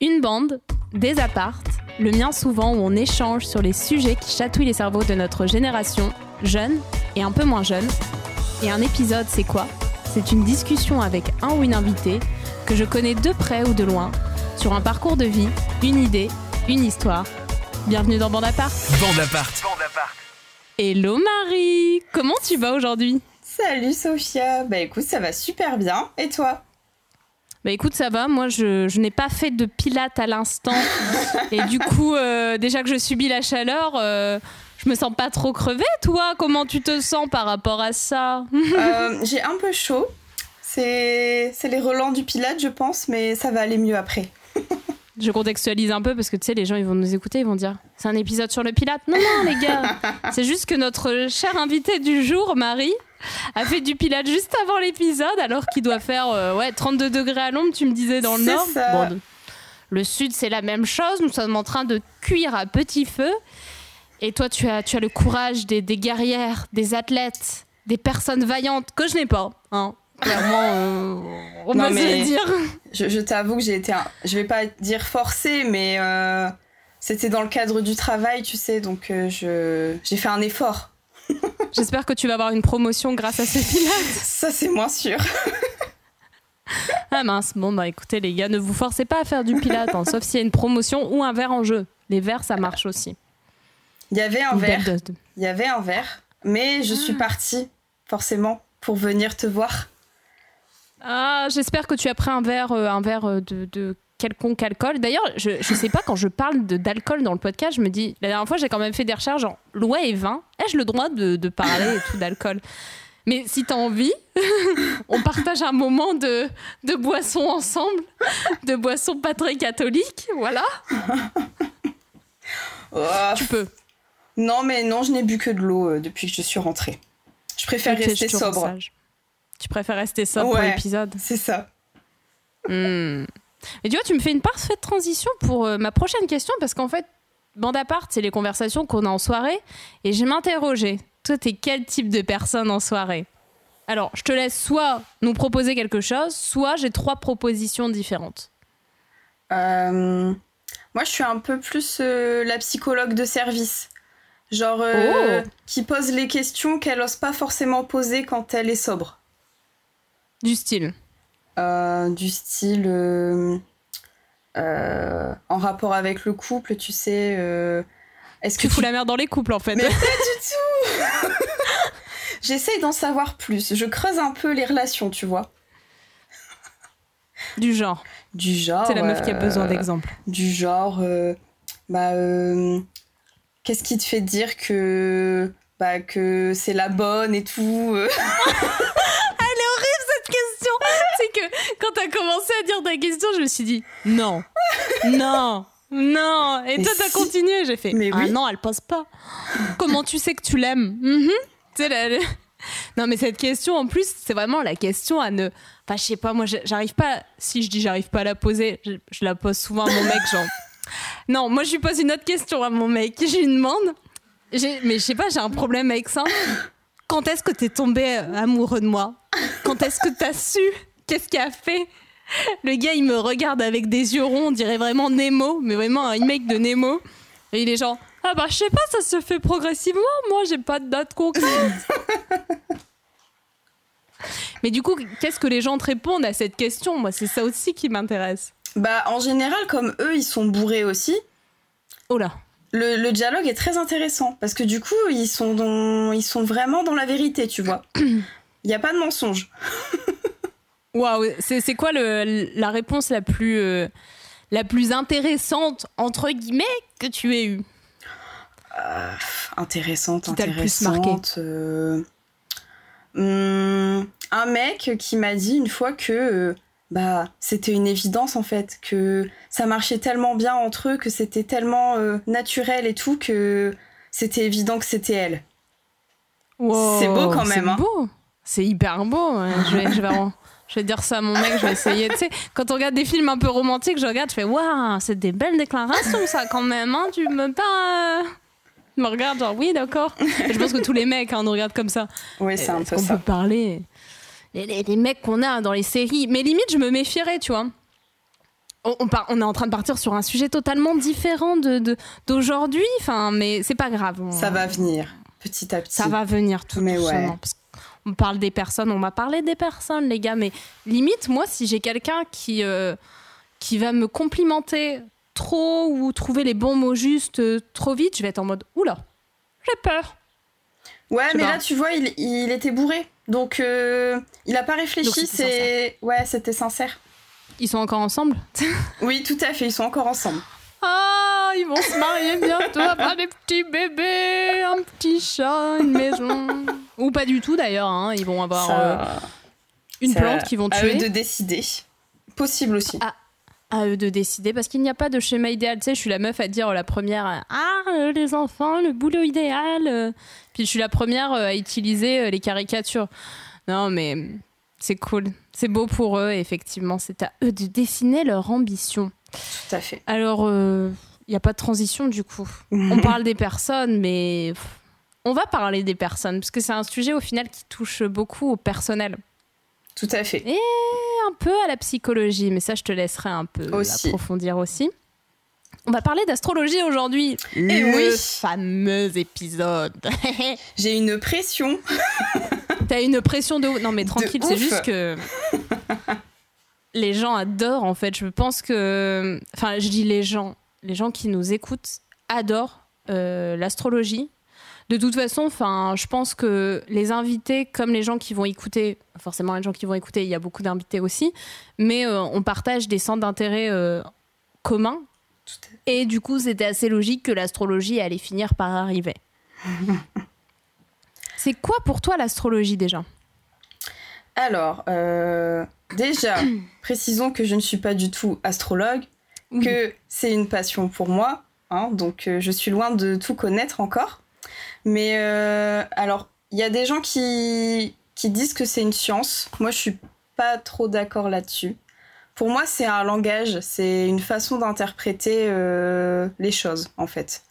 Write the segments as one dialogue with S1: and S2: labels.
S1: Une bande, des appartes, le mien souvent où on échange sur les sujets qui chatouillent les cerveaux de notre génération, jeunes et un peu moins jeunes. Et un épisode, c'est quoi? C'est une discussion avec un ou une invitée que je connais de près ou de loin, sur un parcours de vie, une idée, une histoire. Bienvenue dans Bande Apart.
S2: Bande Apart. Bande Apart.
S1: Hello Marie, comment tu vas aujourd'hui?
S3: Salut Sophia, bah écoute, ça va super bien. Et toi?
S1: Bah écoute, ça va. Moi, je, je n'ai pas fait de pilates à l'instant. Et du coup, euh, déjà que je subis la chaleur, euh, je me sens pas trop crevée. Toi, comment tu te sens par rapport à ça?
S3: Euh, J'ai un peu chaud. C'est c'est les relents du pilate, je pense, mais ça va aller mieux après.
S1: Je contextualise un peu parce que tu sais, les gens ils vont nous écouter, ils vont dire c'est un épisode sur le pilate. Non, non, les gars, c'est juste que notre cher invité du jour, Marie, a fait du pilate juste avant l'épisode alors qu'il doit faire euh, ouais, 32 degrés à l'ombre, tu me disais dans le nord. Bon, le sud, c'est la même chose. Nous sommes en train de cuire à petit feu. Et toi, tu as, tu as le courage des, des guerrières, des athlètes, des personnes vaillantes que je n'ai pas. Hein. Clairement, euh, on va se dire.
S3: Je, je t'avoue que j'ai été, un- je vais pas dire forcée, mais euh, c'était dans le cadre du travail, tu sais, donc euh, je j'ai fait un effort.
S1: J'espère que tu vas avoir une promotion grâce à ces pilates.
S3: Ça, c'est moins sûr.
S1: Ah mince, bon bah écoutez les gars, ne vous forcez pas à faire du pilate, hein, sauf s'il y a une promotion ou un verre en jeu. Les verres, ça marche aussi.
S3: Il y avait un verre, il y avait un verre, mais je suis partie forcément pour venir te voir.
S1: Ah, j'espère que tu as pris un verre, euh, un verre euh, de, de quelconque alcool. D'ailleurs, je, je sais pas, quand je parle d'alcool dans le podcast, je me dis, la dernière fois, j'ai quand même fait des recherches, genre, loi et vin, ai-je le droit de, de parler et tout d'alcool? Mais si t'as envie, on partage un moment de, de boisson ensemble, de boisson pas très catholique, voilà,
S3: Oh,
S1: tu peux.
S3: non, mais non, je n'ai bu que de l'eau euh, depuis que je suis rentrée. Je préfère
S1: je
S3: rester
S1: te rends
S3: sobre.
S1: Tu préfères rester sobre pour l'épisode?
S3: C'est ça.
S1: Hmm. Et tu vois, tu me fais une parfaite transition pour euh, ma prochaine question parce qu'en fait, bande à part, c'est les conversations qu'on a en soirée et je m'interrogeais. Toi, t'es quel type de personne en soirée? Alors, je te laisse soit nous proposer quelque chose, soit j'ai trois propositions différentes.
S3: Euh, moi, je suis un peu plus euh, la psychologue de service. Genre,
S1: Oh.
S3: qui pose les questions qu'elle ose pas forcément poser quand elle est sobre.
S1: Du style.
S3: Euh, du style. euh, euh, en rapport avec le couple, tu sais. Est-ce que
S1: Tu fous la merde dans les couples en fait.
S3: Mais- J'essaye d'en savoir plus. Je creuse un peu les relations, tu vois.
S1: du genre.
S3: Du genre.
S1: C'est la meuf qui a besoin d'exemples.
S3: du genre euh, bah euh, qu'est-ce qui te fait dire que bah que c'est la bonne et tout euh.
S1: cette question. C'est que quand t'as commencé à dire ta question, je me suis dit non, non, non. Et
S3: Mais
S1: toi, t'as
S3: si.
S1: continué. J'ai fait
S3: Mais
S1: ah
S3: oui.
S1: non, elle pose pas. Comment tu sais que tu l'aimes? Mhm. La- la- Non, mais cette question, en plus, c'est vraiment la question à ne. Enfin, je sais pas, moi, j'arrive pas. Si je dis j'arrive pas à la poser, je, je la pose souvent à mon mec, genre. Non, moi, je lui pose une autre question à mon mec. Je lui demande. Mais je sais pas, j'ai un problème avec ça. Quand est-ce que t'es tombé amoureux de moi? Quand est-ce que t'as su? Qu'est-ce qu'il a fait? Le gars, il me regarde avec des yeux ronds, on dirait vraiment Nemo, mais vraiment un remake de Nemo. Et il est genre, ah bah je sais pas, ça se fait progressivement, moi j'ai pas de date concrète. mais du coup, qu'est-ce que les gens te répondent à cette question? Moi, c'est ça aussi qui m'intéresse.
S3: bah en général comme eux ils sont bourrés aussi
S1: Oh là.
S3: le, le dialogue est très intéressant. Parce que du coup ils sont dans ils sont vraiment dans la vérité tu vois. Il y a pas de mensonge
S1: Waouh, c'est c'est quoi le, la réponse la plus, euh, la plus intéressante, entre guillemets, que tu aies eue?
S3: Intéressante
S1: Qui t'a le plus marqué
S3: intéressante euh, hum, un mec qui m'a dit une fois que euh, bah c'était une évidence en fait que ça marchait tellement bien entre eux que c'était tellement euh, naturel et tout que c'était évident que c'était elle
S1: Wow,
S3: C'est beau quand
S1: c'est
S3: même, hein.
S1: beau. C'est hyper beau. ouais. Je, vais, je, vais en- je vais dire ça à mon mec, je vais essayer. Tu sais, quand on regarde des films un peu romantiques, je regarde, je fais Waouh, c'est des belles déclarations, ça, quand même. Hein, tu me pas. me regarde, genre, oui, d'accord. Je pense que tous les mecs hein, nous regardent comme ça.
S3: oui c'est un peu
S1: qu'on
S3: ça
S1: peut parler les, les- les mecs qu'on a dans les séries? Mais limite, je me méfierais, tu vois. on, on, est en train de partir sur un sujet totalement différent de d'aujourd'hui. Enfin, mais c'est pas grave.
S3: Ça va venir petit à petit.
S1: Ça va venir tout mais doucement. On parle des personnes, on va parler des personnes, les gars. Mais limite, moi, si j'ai quelqu'un qui euh, qui va me complimenter trop ou trouver les bons mots justes euh, trop vite, je vais être en mode oula, j'ai peur.
S3: Ouais, mais là, tu vois, il, il était bourré. Donc, euh, il a pas réfléchi. C'est Ouais, c'était sincère.
S1: Ils sont encore ensemble?
S3: Oui, tout à fait, ils sont encore ensemble.
S1: Ah, ils vont se marier bientôt, avoir des petits bébés, un petit chat, une maison. Ou pas du tout d'ailleurs, hein. ils vont avoir euh, une plante qu'ils vont tuer.
S3: À eux de décider. Possible aussi.
S1: À, eux de décider, parce qu'il n'y a pas de schéma idéal. Tu sais, je suis la meuf à dire la première Ah, euh, les enfants, le boulot idéal. Puis je suis la première euh, à utiliser les caricatures. Non, mais c'est cool. C'est beau pour eux, effectivement. C'est à eux de dessiner leur ambition.
S3: Tout à fait.
S1: Alors, il euh, n'y a pas de transition du coup. on parle des personnes, mais on va parler des personnes, parce que c'est un sujet au final qui touche beaucoup au personnel.
S3: Tout à fait.
S1: Et un peu à la psychologie, mais ça, je te laisserai un peu approfondir aussi. On va parler d'astrologie aujourd'hui.
S3: Eh le oui.
S1: fameux épisode.
S3: J'ai une pression.
S1: T'as une pression de Non mais tranquille, c'est juste que les gens adorent en fait. Je pense que, enfin, je dis les gens, les gens qui nous écoutent adorent euh, l'astrologie. De toute façon, enfin, je pense que les invités, comme les gens qui vont écouter, forcément les gens qui vont écouter, il y a beaucoup d'invités aussi, mais euh, on partage des centres d'intérêt euh, communs. Et du coup, c'était assez logique que l'astrologie allait finir par arriver. C'est quoi pour toi l'astrologie déjà?
S3: Alors, euh, déjà, précisons que je ne suis pas du tout astrologue, que c'est une passion pour moi, hein, donc je suis loin de tout connaître encore. Mais euh, alors, il y a des gens qui, qui disent que c'est une science. Moi, je suis pas trop d'accord là-dessus. Pour moi, c'est un langage, c'est une façon d'interpréter les choses, en fait.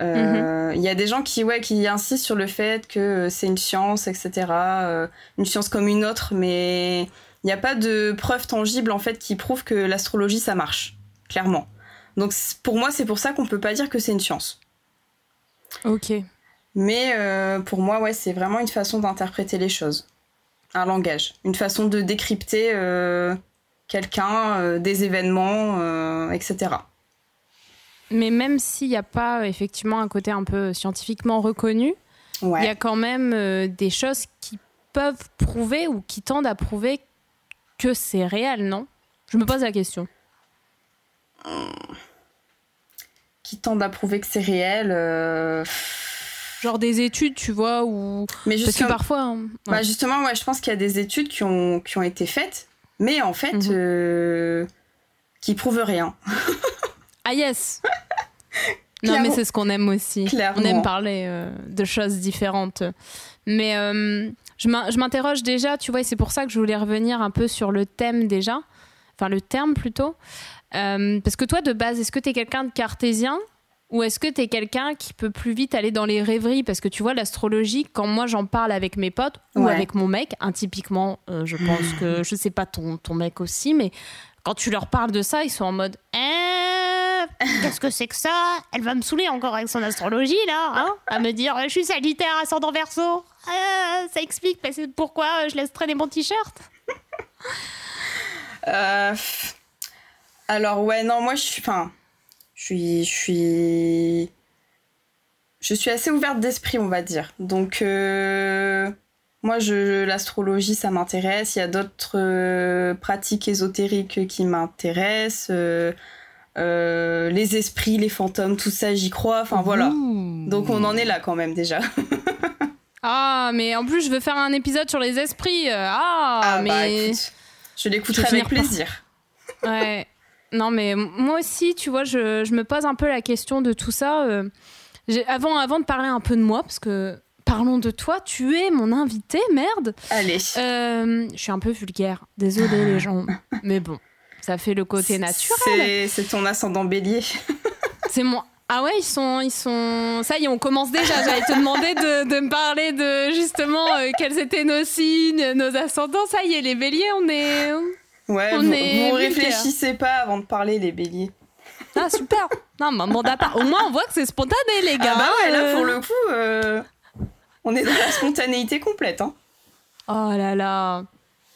S3: Euh, il y a des gens qui, ouais, qui insistent sur le fait que c'est une science, etc. Euh, une science comme une autre, mais il n'y a pas de preuves tangibles en fait qui prouvent que l'astrologie ça marche, clairement. Donc pour moi, c'est pour ça qu'on peut pas dire que c'est une science.
S1: Ok.
S3: Mais euh, pour moi, ouais, c'est vraiment une façon d'interpréter les choses, un langage, une façon de décrypter quelqu'un, des événements, etc.
S1: Mais même s'il n'y a pas effectivement un côté un peu scientifiquement reconnu, il y a quand même euh, des choses qui peuvent prouver ou qui tendent à prouver que c'est réel, non? Je me pose la question.
S3: Qui tendent à prouver que c'est réel euh,
S1: Genre des études, tu vois, ou.
S3: Mais
S1: Parce que parfois. Hein,
S3: bah justement, ouais, je pense qu'il y a des études qui ont, qui ont été faites, mais en fait, mhm. euh, qui prouvent rien.
S1: Ah yes Non mais c'est ce qu'on aime aussi. On aime parler euh, de choses différentes. Mais euh, je m'interroge déjà, tu vois, et c'est pour ça que je voulais revenir un peu sur le thème déjà, enfin le terme plutôt. Parce que toi, de base, est-ce que tu es quelqu'un de cartésien? Ou est-ce que tu es quelqu'un qui peut plus vite aller dans les rêveries? Parce que tu vois, l'astrologie, quand moi j'en parle avec mes potes ou avec mon mec, un typiquement, je pense que, je sais pas ton, ton mec aussi, mais quand tu leur parles de ça, ils sont en mode eh, Qu'est-ce que c'est que ça? Elle va me saouler encore avec son astrologie, là, hein? À me dire Je suis Sagittaire, ascendant verso. Euh, ça explique pourquoi je laisse traîner mon t-shirt?
S3: Euh, alors, ouais, non, moi, je suis. Enfin, je suis. Je suis. Je suis assez ouverte d'esprit, on va dire. Donc. Euh, moi, je, l'astrologie, ça m'intéresse. Il y a d'autres euh, pratiques ésotériques qui m'intéressent. Euh, les esprits, les fantômes, tout ça, j'y crois. Enfin, voilà. Donc, on en est là quand même déjà.
S1: ah, mais en plus, je veux faire un épisode sur les esprits. Ah, ah bah, mais.
S3: je l'écouterai avec plaisir.
S1: ouais. Non, mais moi aussi, tu vois, je, je, me pose un peu la question de tout ça. avant, avant de parler un peu de moi, parce que parlons de toi. Tu es mon invité, merde.
S3: Allez.
S1: Euh, je suis un peu vulgaire. Désolée, les gens. Mais bon, ça fait le côté naturel.
S3: C'est ton ascendant bélier.
S1: C'est moi. Ah ouais, ils sont, ils sont. Ça y est, on commence déjà. J'allais te demander de, me parler de justement euh, quels étaient nos signes, nos ascendants. Ça y est, les béliers, on est.
S3: Ouais,
S1: On
S3: vous,
S1: est
S3: vous réfléchissez pas avant de parler, les béliers.
S1: Ah, super Non, mais. Au moins, on voit que c'est spontané, les gars.
S3: ah bah ouais, là,
S1: Euh,
S3: pour le coup, euh, on est dans la spontanéité complète. Hein.
S1: Oh là là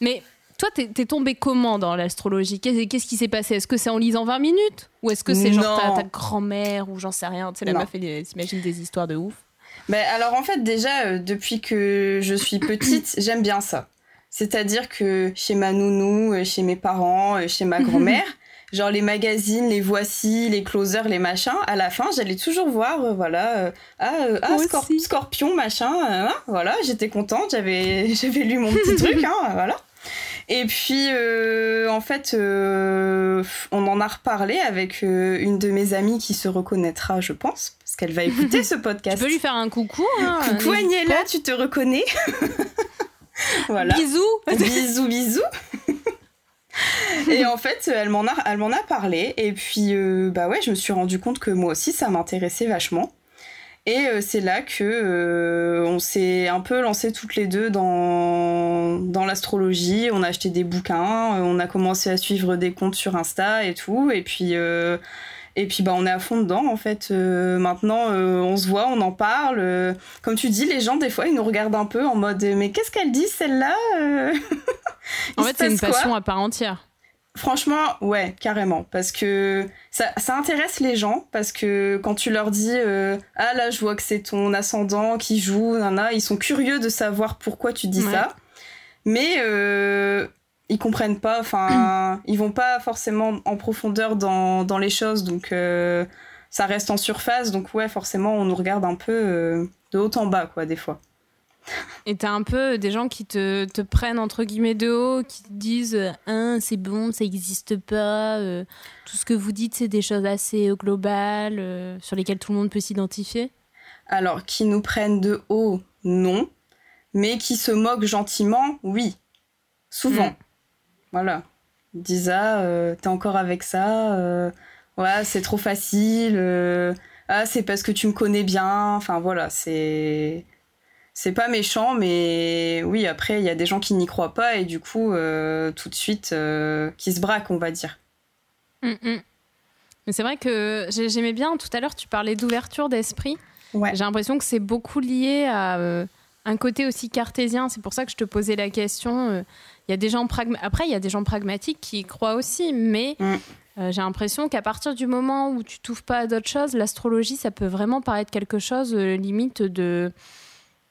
S1: Mais toi, t'es t'es tombé comment dans l'astrologie? Qu'est- Qu'est-ce qui s'est passé? Est-ce que c'est en lisant 20 minutes? Ou est-ce que c'est genre ta, ta grand-mère ou j'en sais rien? Tu sais, la
S3: Non.
S1: meuf, elle elle s'imagine des histoires de ouf.
S3: Bah, alors en fait déjà euh, depuis que je suis petite j'aime bien ça. C'est-à-dire que chez ma nounou, euh, chez mes parents, euh, chez ma grand-mère, genre les magazines, les voici, les closers, les machins, à la fin j'allais toujours voir euh, voilà euh, ah, euh, ah,
S1: Moi
S3: Scor-
S1: aussi.
S3: Scorpion machin euh, hein, voilà j'étais contente j'avais j'avais lu mon petit truc hein, voilà. Et puis, en fait, on en a reparlé avec une de mes amies qui se reconnaîtra, je pense, parce qu'elle va écouter ce podcast.
S1: Tu peux lui faire un coucou hein,
S3: Coucou Agnella, tu te reconnais? Voilà.
S1: Bisous
S3: bisous, bisous. et en fait, elle m'en a, elle m'en a parlé. Et puis, euh, bah ouais, je me suis rendu compte que moi aussi, ça m'intéressait vachement. Et euh, c'est là que euh, on s'est un peu lancé toutes les deux dans, dans l'astrologie. On a acheté des bouquins, on a commencé à suivre des comptes sur Insta et tout. Et puis, et puis bah, on est à fond dedans en fait. Euh, maintenant, euh, on se voit, on en parle. Euh, comme tu dis, les gens, des fois, ils nous regardent un peu en mode Mais qu'est-ce qu'elle dit celle-là
S1: En fait, c'est une passion à part entière.
S3: Franchement, ouais, carrément. Parce que ça, ça intéresse les gens. Parce que quand tu leur dis euh, Ah là, je vois que c'est ton ascendant qui joue, nana, ils sont curieux de savoir pourquoi tu dis
S1: Ouais.
S3: ça. Mais euh, ils comprennent pas. Enfin, ils vont pas forcément en profondeur dans, dans les choses. Donc euh, ça reste en surface. Donc ouais, forcément, on nous regarde un peu euh, de haut en bas, quoi, des fois.
S1: Et t'as un peu des gens qui te, te prennent entre guillemets de haut, qui te disent Hein, c'est bon, ça n'existe pas, euh, tout ce que vous dites c'est des choses assez globales sur lesquelles tout le monde peut s'identifier?
S3: Alors, qui nous prennent de haut, non. Mais qui se moquent gentiment, oui. Souvent.
S1: Mm.
S3: Voilà. Ils disent Ah, euh, t'es encore avec ça euh, Ouais, c'est trop facile. euh, ah, c'est parce que tu me connais bien. Enfin, voilà, c'est. C'est pas méchant, mais oui, après, il y a des gens qui n'y croient pas et du coup, tout de suite, qui se braquent, on va dire.
S1: Mm, mm. Mais c'est vrai que j'ai- j'aimais bien, tout à l'heure tu parlais d'ouverture d'esprit.
S3: Ouais.
S1: J'ai l'impression que c'est beaucoup lié à un côté aussi cartésien. C'est pour ça que je te posais la question. euh, Il y a des gens Après, il y a des gens pragmatiques qui y croient aussi, mais
S3: Mm.
S1: euh, j'ai l'impression qu'à partir du moment où tu t'ouvres pas à d'autres choses, l'astrologie, ça peut vraiment paraître quelque chose euh, limite de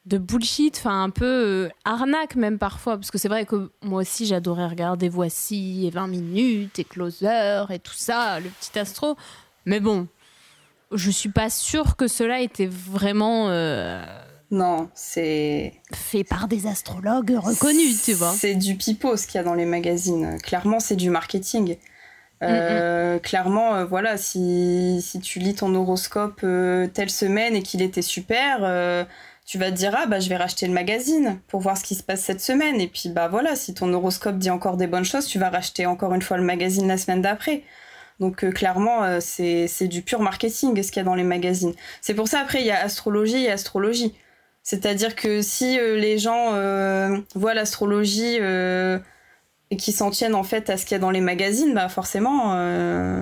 S1: de bullshit, enfin un peu euh, arnaque même parfois, parce que c'est vrai que moi aussi j'adorais regarder Voici et 20 minutes et Closer et tout ça, le petit astro, mais bon, je suis pas sûre que cela était vraiment
S3: Non, c'est.
S1: fait par des astrologues reconnus, tu vois.
S3: C'est du pipeau ce qu'il y a dans les magazines. Clairement, c'est du marketing. Euh, Clairement, euh, voilà, si, si tu lis ton horoscope euh, telle semaine et qu'il était super, tu vas te dire ah bah je vais racheter le magazine pour voir ce qui se passe cette semaine. Et puis bah voilà, si ton horoscope dit encore des bonnes choses, tu vas racheter encore une fois le magazine la semaine d'après. Donc euh, clairement, euh, c'est c'est du pur marketing ce qu'il y a dans les magazines. C'est pour ça après il y a astrologie et astrologie. C'est-à-dire que si euh, les gens euh, voient l'astrologie euh, et qui s'en tiennent en fait à ce qu'il y a dans les magazines, bah forcément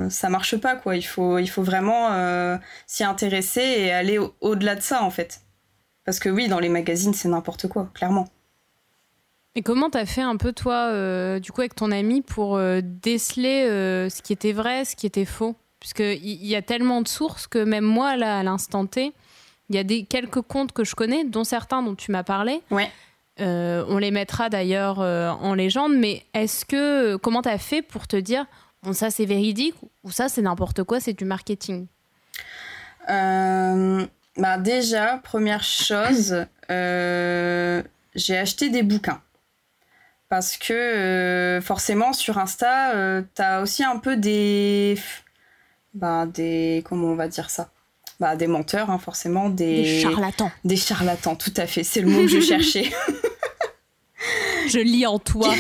S3: ça marche pas quoi. Il faut, vraiment s'y intéresser et aller au- au-delà de ça en fait. Parce que oui, dans les magazines c'est n'importe quoi, clairement.
S1: Et comment t'as fait un peu toi, du coup, avec ton ami pour déceler ce qui était vrai, ce qui était faux? Puisque il y, y a tellement de sources que même moi, là, à l'instant T, il y a des quelques comptes que je connais, dont certains dont tu m'as parlé.
S3: Ouais.
S1: Euh, on les mettra d'ailleurs euh, en légende, mais est-ce que comment t'as fait pour te dire bon ça c'est véridique ou ça c'est n'importe quoi, c'est du marketing?
S3: Euh, bah déjà, première chose, j'ai acheté des bouquins. Parce que forcément sur Insta, euh, t'as aussi un peu des... Bah des... Comment on va dire ça? Bah, des menteurs, hein, forcément, des...
S1: Des charlatans.
S3: Des charlatans, tout à fait, c'est le mot que je cherchais.
S1: Je lis en toi.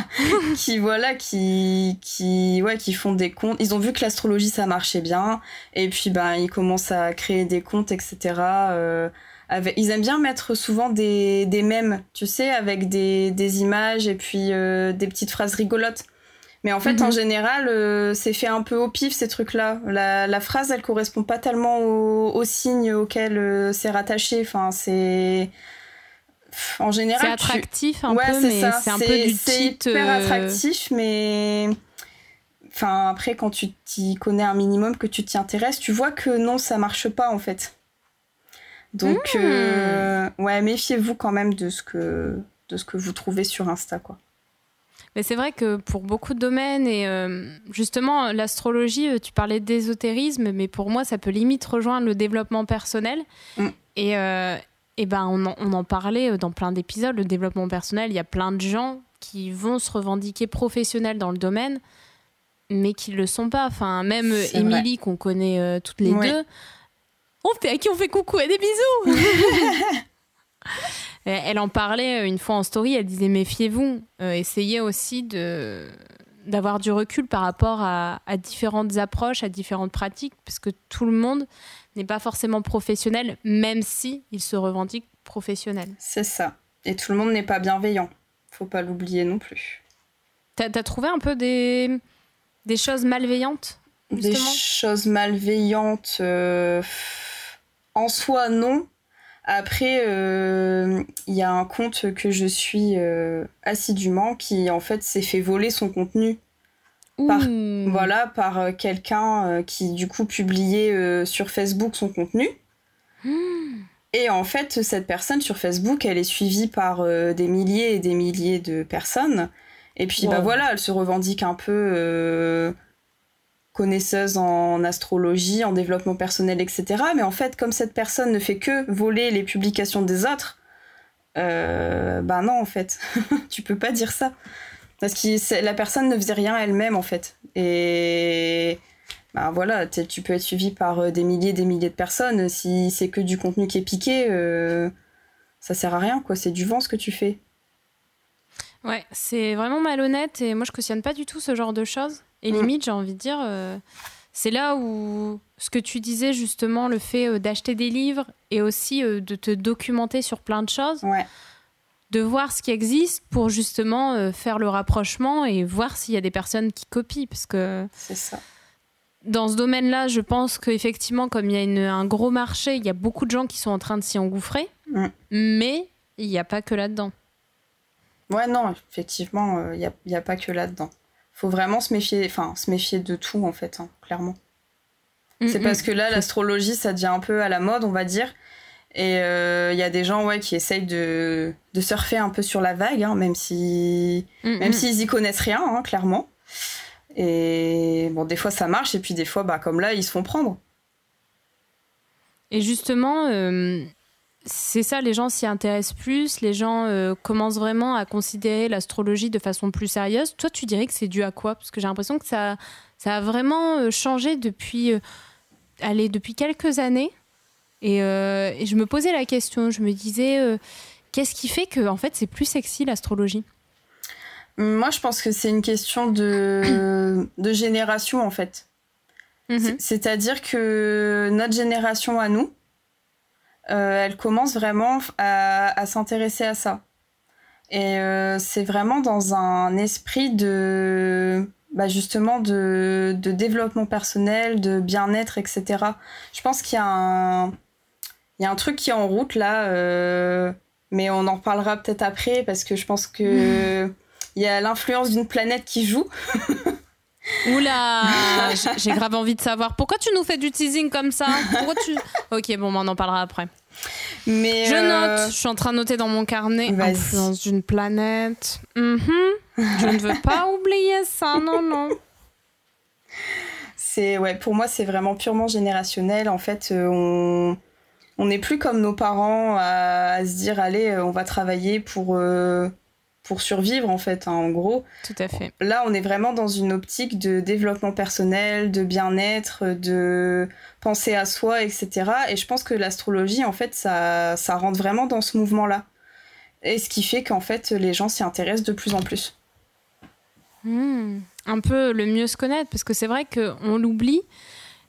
S3: qui voilà qui qui ouais qui font des comptes ils ont vu que l'astrologie ça marchait bien et puis ben ils commencent à créer des comptes etc euh, avec, ils aiment bien mettre souvent des, des mèmes tu sais avec des, des images et puis euh, des petites phrases rigolotes Mais en fait, en
S1: Mhm.
S3: général, euh, c'est fait un peu au pif ces trucs-là. La, la phrase, elle correspond pas tellement au, au signe auquel euh, c'est rattaché. Enfin, c'est. En général,
S1: C'est
S3: tu-
S1: attractif un
S3: ouais,
S1: peu,
S3: c'est
S1: mais
S3: ça.
S1: c'est un peu du
S3: C'est
S1: titre.
S3: hyper
S1: euh,
S3: attractif, mais. Enfin, après, quand tu t'y connais un minimum, que tu t'y intéresses, tu vois que non, ça marche pas en fait. Donc,
S1: Hmm.
S3: euh, ouais, méfiez-vous quand même de ce que de ce que vous trouvez sur Insta, quoi.
S1: Mais c'est vrai que pour beaucoup de domaines, et euh, justement, l'astrologie, euh, tu parlais d'ésotérisme, mais pour moi, ça peut limite rejoindre le développement personnel.
S3: Mm.
S1: Et, euh, et ben, on en, on en parlait dans plein d'épisodes, le développement personnel, il y a plein de gens qui vont se revendiquer professionnels dans le domaine, mais qui ne le sont pas. Enfin, même Émilie, qu'on connaît euh, toutes les
S3: Ouais.
S1: deux, oh, t'es à qui on fait coucou et des bisous Elle en parlait euh, une fois en story, elle disait méfiez-vous, euh, essayez aussi de d'avoir du recul par rapport à, à différentes approches, à différentes pratiques, parce que tout le monde n'est pas forcément professionnel, même si il se revendique professionnel.
S3: C'est ça. Et tout le monde n'est pas bienveillant. Faut pas l'oublier non plus.
S1: T'as as trouvé un peu des, des choses malveillantes
S3: Des choses malveillantes, euh, en soi, non. Après, euh, il y a un compte que je suis euh, assidûment qui, en fait, s'est fait voler son contenu. Par-. Voilà, par euh, quelqu'un euh, qui, du coup, publiait sur Facebook son contenu. Et en fait, cette personne sur Facebook, elle est suivie par des milliers et des milliers de personnes. Et puis, bah
S1: Wow.
S3: voilà, elle se revendique un peu connaisseuse en astrologie, en développement personnel, etc. Mais en fait, comme cette personne ne fait que voler les publications des autres, euh, bah non, en fait, tu peux pas dire ça. Parce que la personne ne faisait rien elle-même, en fait. Et bah voilà, tu peux être suivi par euh, des milliers et des milliers de personnes. Si c'est que du contenu qui est piqué, euh, ça sert à rien, quoi. C'est du vent ce que tu fais.
S1: Ouais, c'est vraiment malhonnête et moi je cautionne pas du tout ce genre de choses. Et
S3: Mm.
S1: limite, j'ai envie de dire, euh, c'est là où ce que tu disais justement, le fait euh, d'acheter des livres et aussi euh, de te documenter sur plein de choses,
S3: Ouais.
S1: de voir ce qui existe pour justement faire le rapprochement et voir s'il y a des personnes qui copient. Parce que
S3: C'est ça.
S1: dans ce domaine-là, je pense qu'effectivement, comme il y a une- un gros marché, il y a beaucoup de gens qui sont en train de s'y engouffrer,
S3: Mm.
S1: mais il n'y a pas que là-dedans.
S3: Ouais, non, effectivement, il n'y a pas que là-dedans. Faut vraiment se méfier, enfin, se méfier de tout, en fait, hein, clairement. C'est
S1: Mm,
S3: parce
S1: mm.
S3: que là, l'astrologie, ça devient un peu à la mode, on va dire. Et il y a des gens ouais, qui essayent de, de surfer un peu sur la vague, hein, même si
S1: Mm,
S3: même
S1: mm.
S3: s'ils y connaissent rien, hein, clairement. Et bon, des fois ça marche, et puis des fois, bah, comme là, ils se font prendre.
S1: Et justement, euh, c'est ça, les gens s'y intéressent plus, les gens euh, commencent vraiment à considérer l'astrologie de façon plus sérieuse. Toi, tu dirais que c'est dû à quoi? Parce que j'ai l'impression que ça, ça a vraiment euh, changé depuis, euh, allez, depuis quelques années. Et, euh, et je me posais la question, je me disais, qu'est-ce qui fait que en fait, c'est plus sexy l'astrologie?
S3: Moi, je pense que c'est une question de, de génération, en fait.
S1: Mhm.
S3: C'est- C'est-à-dire que notre génération à nous, elle commence vraiment à, à s'intéresser à ça. Et euh, c'est vraiment dans un esprit de, bah justement, de, de développement personnel, de bien-être, etc. Je pense qu'il y a un, il y a un truc qui est en route là, euh, mais on en reparlera peut-être après parce que je pense que il y a l'influence d'une planète qui joue.
S1: Oula, j'ai- grave envie de savoir pourquoi tu nous fais du teasing comme ça? Pourquoi tu Ok, bon, on en parlera après.
S3: Mais
S1: Je
S3: euh,
S1: note, je suis en train de noter dans mon carnet influence d'une planète. Mhm. Je ne veux pas oublier ça, non, non.
S3: C'est ouais, pour moi c'est vraiment purement générationnel. En fait, euh, on on n'est plus comme nos parents à, à se dire allez, euh, on va travailler pour euh, pour survivre en fait. hein, en gros,
S1: Tout à fait.
S3: là on est vraiment dans une optique de développement personnel, de bien-être, de penser à soi, etc. Et je pense que l'astrologie en fait ça ça rentre vraiment dans ce mouvement-là. Et ce qui fait qu'en fait les gens s'y intéressent de plus en plus.
S1: Hmm. Un peu le mieux se connaître, parce que c'est vrai qu'on l'oublie,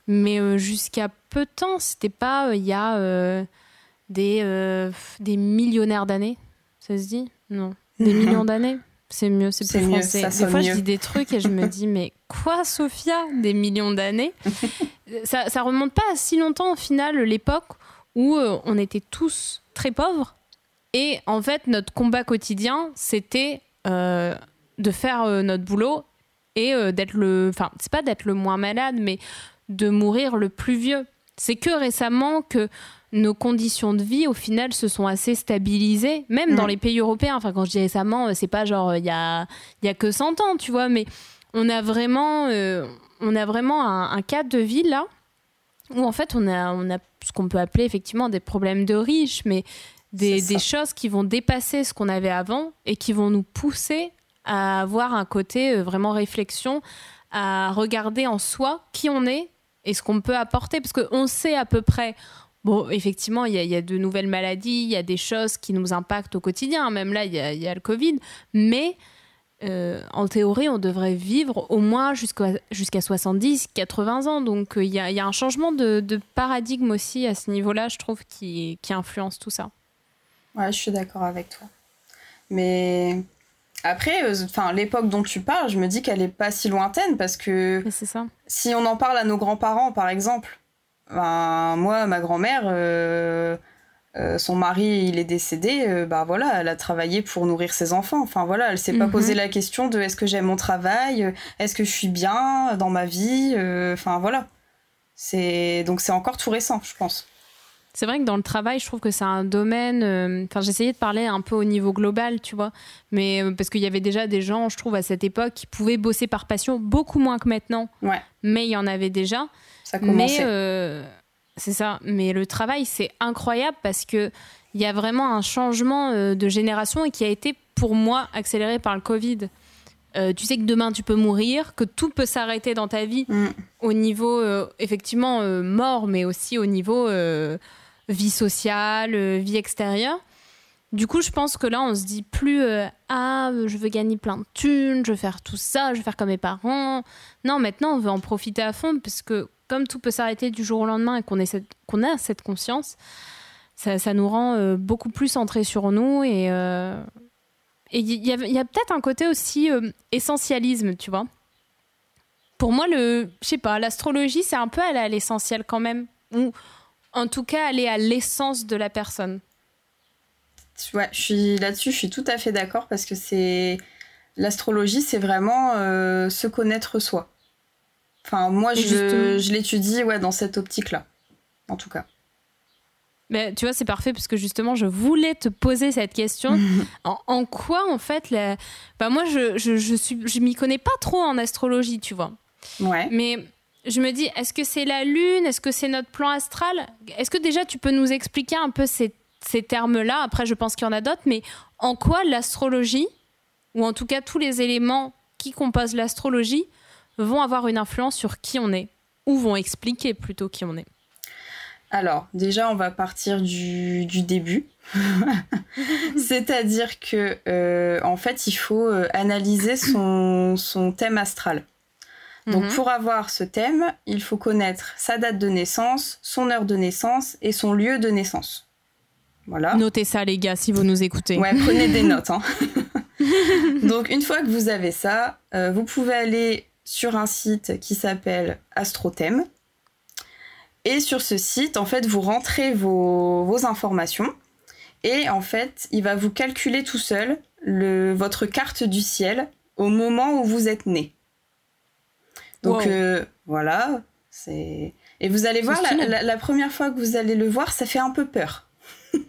S1: mais euh, jusqu'à peu de temps, c'était pas euh, il y a euh, des, euh, des millionnaires d'années. Ça se dit? Non. Des millions d'années C'est mieux, c'est plus français. des fois, je dis des trucs et je me dis, mais quoi, Sophia Des millions d'années? Ça, ça remonte pas à si longtemps, au final, l'époque où euh, on était tous très pauvres. Et en fait, notre combat quotidien, c'était euh, de faire euh, notre boulot et d'être le. Enfin, c'est pas d'être le moins malade, mais de mourir le plus vieux. C'est que récemment que nos conditions de vie, au final, se sont assez stabilisées, même dans mm. les pays européens. Enfin, quand je dis récemment, c'est pas genre il y a, y a que 100 ans, tu vois, mais on a vraiment, on a vraiment un, un cadre de vie là où en fait on a, on a ce qu'on peut appeler effectivement des problèmes de riches, mais des, des choses qui vont dépasser ce qu'on avait avant et qui vont nous pousser à avoir un côté euh, vraiment réflexion, à regarder en soi qui on est et ce qu'on peut apporter, parce qu'on sait à peu près. Bon, effectivement, il y, y, a de nouvelles maladies, il y a des choses qui nous impactent au quotidien, même là, il y, y a, le Covid, mais euh, en théorie, on devrait vivre au moins jusqu'à 70, 80 ans. Donc, euh, il y, a un changement de, paradigme aussi à ce niveau-là, je trouve, qui, influence tout ça.
S3: Ouais, je suis d'accord avec toi. Mais après, euh, l'époque dont tu parles, je me dis qu'elle n'est pas si lointaine parce que
S1: ça.
S3: si on en parle à nos grands-parents, par exemple, ben, moi, ma grand-mère euh, son mari il est décédé, euh, bah voilà, elle a travaillé pour nourrir ses enfants. Enfin voilà, elle s'est pas posé mhm. la question de est-ce que j'aime mon travail, est-ce que je suis bien dans ma vie. Euh, enfin voilà, c'est donc c'est encore tout récent, je pense.
S1: C'est vrai que dans le travail, je trouve que c'est un domaine. Enfin, j'essayais de parler un peu au niveau global, tu vois, mais parce qu'il y avait déjà des gens, je trouve, à cette époque, qui pouvaient bosser par passion, beaucoup moins que maintenant.
S3: Ouais.
S1: Mais il y en avait déjà.
S3: Ça commençait.
S1: Mais c'est ça. Mais le travail, c'est incroyable parce que il y a vraiment un changement euh, de génération et qui a été pour moi accéléré par le Covid. Euh, tu sais que demain tu peux mourir, que tout peut s'arrêter dans ta vie mm. au niveau euh, effectivement mort, mais aussi au niveau vie sociale, vie extérieure. Du coup, je pense que là, on se dit plus ah, je veux gagner plein de thunes, je veux faire tout ça, je veux faire comme mes parents. Non, maintenant, on veut en profiter à fond parce que comme tout peut s'arrêter du jour au lendemain et qu'on a cette conscience, ça, nous rend euh, beaucoup plus centrés sur nous et euh, il y a, peut-être un côté aussi euh, essentialisme, tu vois. Pour moi, le, je sais pas, l'astrologie, c'est un peu à l'essentiel quand même, en tout cas aller à l'essence de la personne.
S3: Ouais, je suis là-dessus, je suis tout à fait d'accord parce que c'est l'astrologie, c'est vraiment se connaître soi. Enfin, moi, je, je l'étudie ouais, dans cette optique-là, en tout cas.
S1: Mais tu vois, c'est parfait parce que justement, je voulais te poser cette question. en, quoi, en fait, la... bah, moi, je, je, je, suis, je m'y connais pas trop en astrologie, tu vois.
S3: Ouais.
S1: Mais je me dis, est-ce que c'est la lune? Est-ce que c'est notre plan astral? Est-ce que déjà tu peux nous expliquer un peu ces, termes-là? Après, je pense qu'il y en a d'autres, mais en quoi l'astrologie, ou en tout cas tous les éléments qui composent l'astrologie, vont avoir une influence sur qui on est, ou vont expliquer plutôt qui on est?
S3: Alors, déjà, on va partir du, début. C'est-à-dire que, euh, en fait, il faut euh, analyser son, thème astral. Donc, mhm. pour avoir ce thème, il faut connaître sa date de naissance, son heure de naissance et son lieu de naissance. Voilà.
S1: Notez ça, les gars, si vous nous écoutez.
S3: Ouais, prenez des notes. Hein. Donc, une fois que vous avez ça, euh, vous pouvez aller sur un site qui s'appelle AstroThème. Et sur ce site, en fait, vous rentrez vos, informations et en fait, il va vous calculer tout seul le, votre carte du ciel au moment où vous êtes né. Donc euh, voilà, c'est et vous allez voir la, première fois que vous allez le voir, ça fait un peu peur.
S1: moi,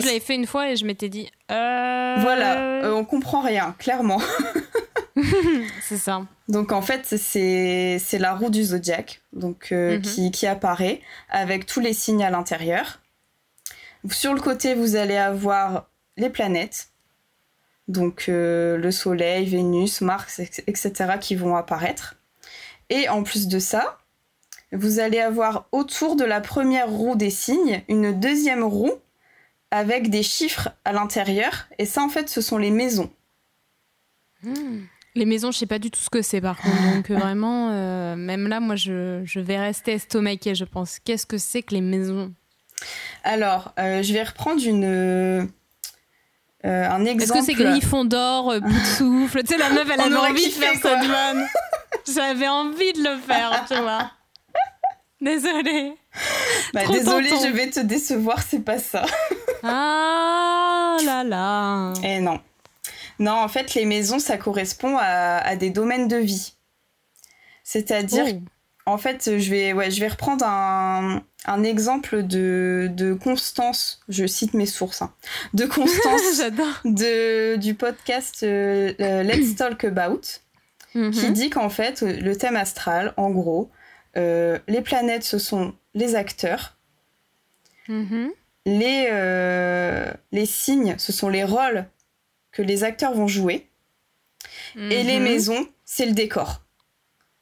S1: je l'avais fait une fois et je m'étais dit. Euh,
S3: voilà, euh, on comprend rien, clairement.
S1: c'est ça.
S3: Donc en fait, c'est la roue du zodiaque donc, euh, mhm. qui, qui, apparaît avec tous les signes à l'intérieur. Sur le côté, vous allez avoir les planètes, donc euh, le Soleil, Vénus, Mars, etc., qui vont apparaître. Et en plus de ça, vous allez avoir autour de la première roue des signes une deuxième roue avec des chiffres à l'intérieur. Et ça, en fait, ce sont les maisons.
S1: Hmm. Les maisons, je sais pas du tout ce que c'est par contre. Donc euh, vraiment, euh, même là, moi, je, je, vais rester estomaquée, je pense. Qu'est-ce que c'est que les maisons?
S3: Alors, euh, je vais reprendre une, euh, un exemple.
S1: Est-ce que c'est Griffon d'or, euh, bout de souffle Tu sais, la meuf, elle avait envie de faire
S3: quoi.
S1: cette vanne. J'avais envie de le faire, tu vois. Désolée.
S3: Bah, désolée, je vais te décevoir, c'est pas ça.
S1: Ah là là.
S3: Eh non. Non, en fait, les maisons, ça correspond à, à des domaines de vie. C'est-à-dire,
S1: Oh.
S3: en fait, je vais, ouais, je vais reprendre un, un exemple de, de Constance, je cite mes sources, hein, de Constance de, du podcast euh, euh, Let's Talk About, qui
S1: Mhm.
S3: dit qu'en fait, le thème astral, en gros, euh, les planètes, ce sont les acteurs,
S1: Mhm.
S3: les, euh, les signes, ce sont les rôles que les acteurs vont jouer, et les
S1: Mhm.
S3: maisons, c'est le décor.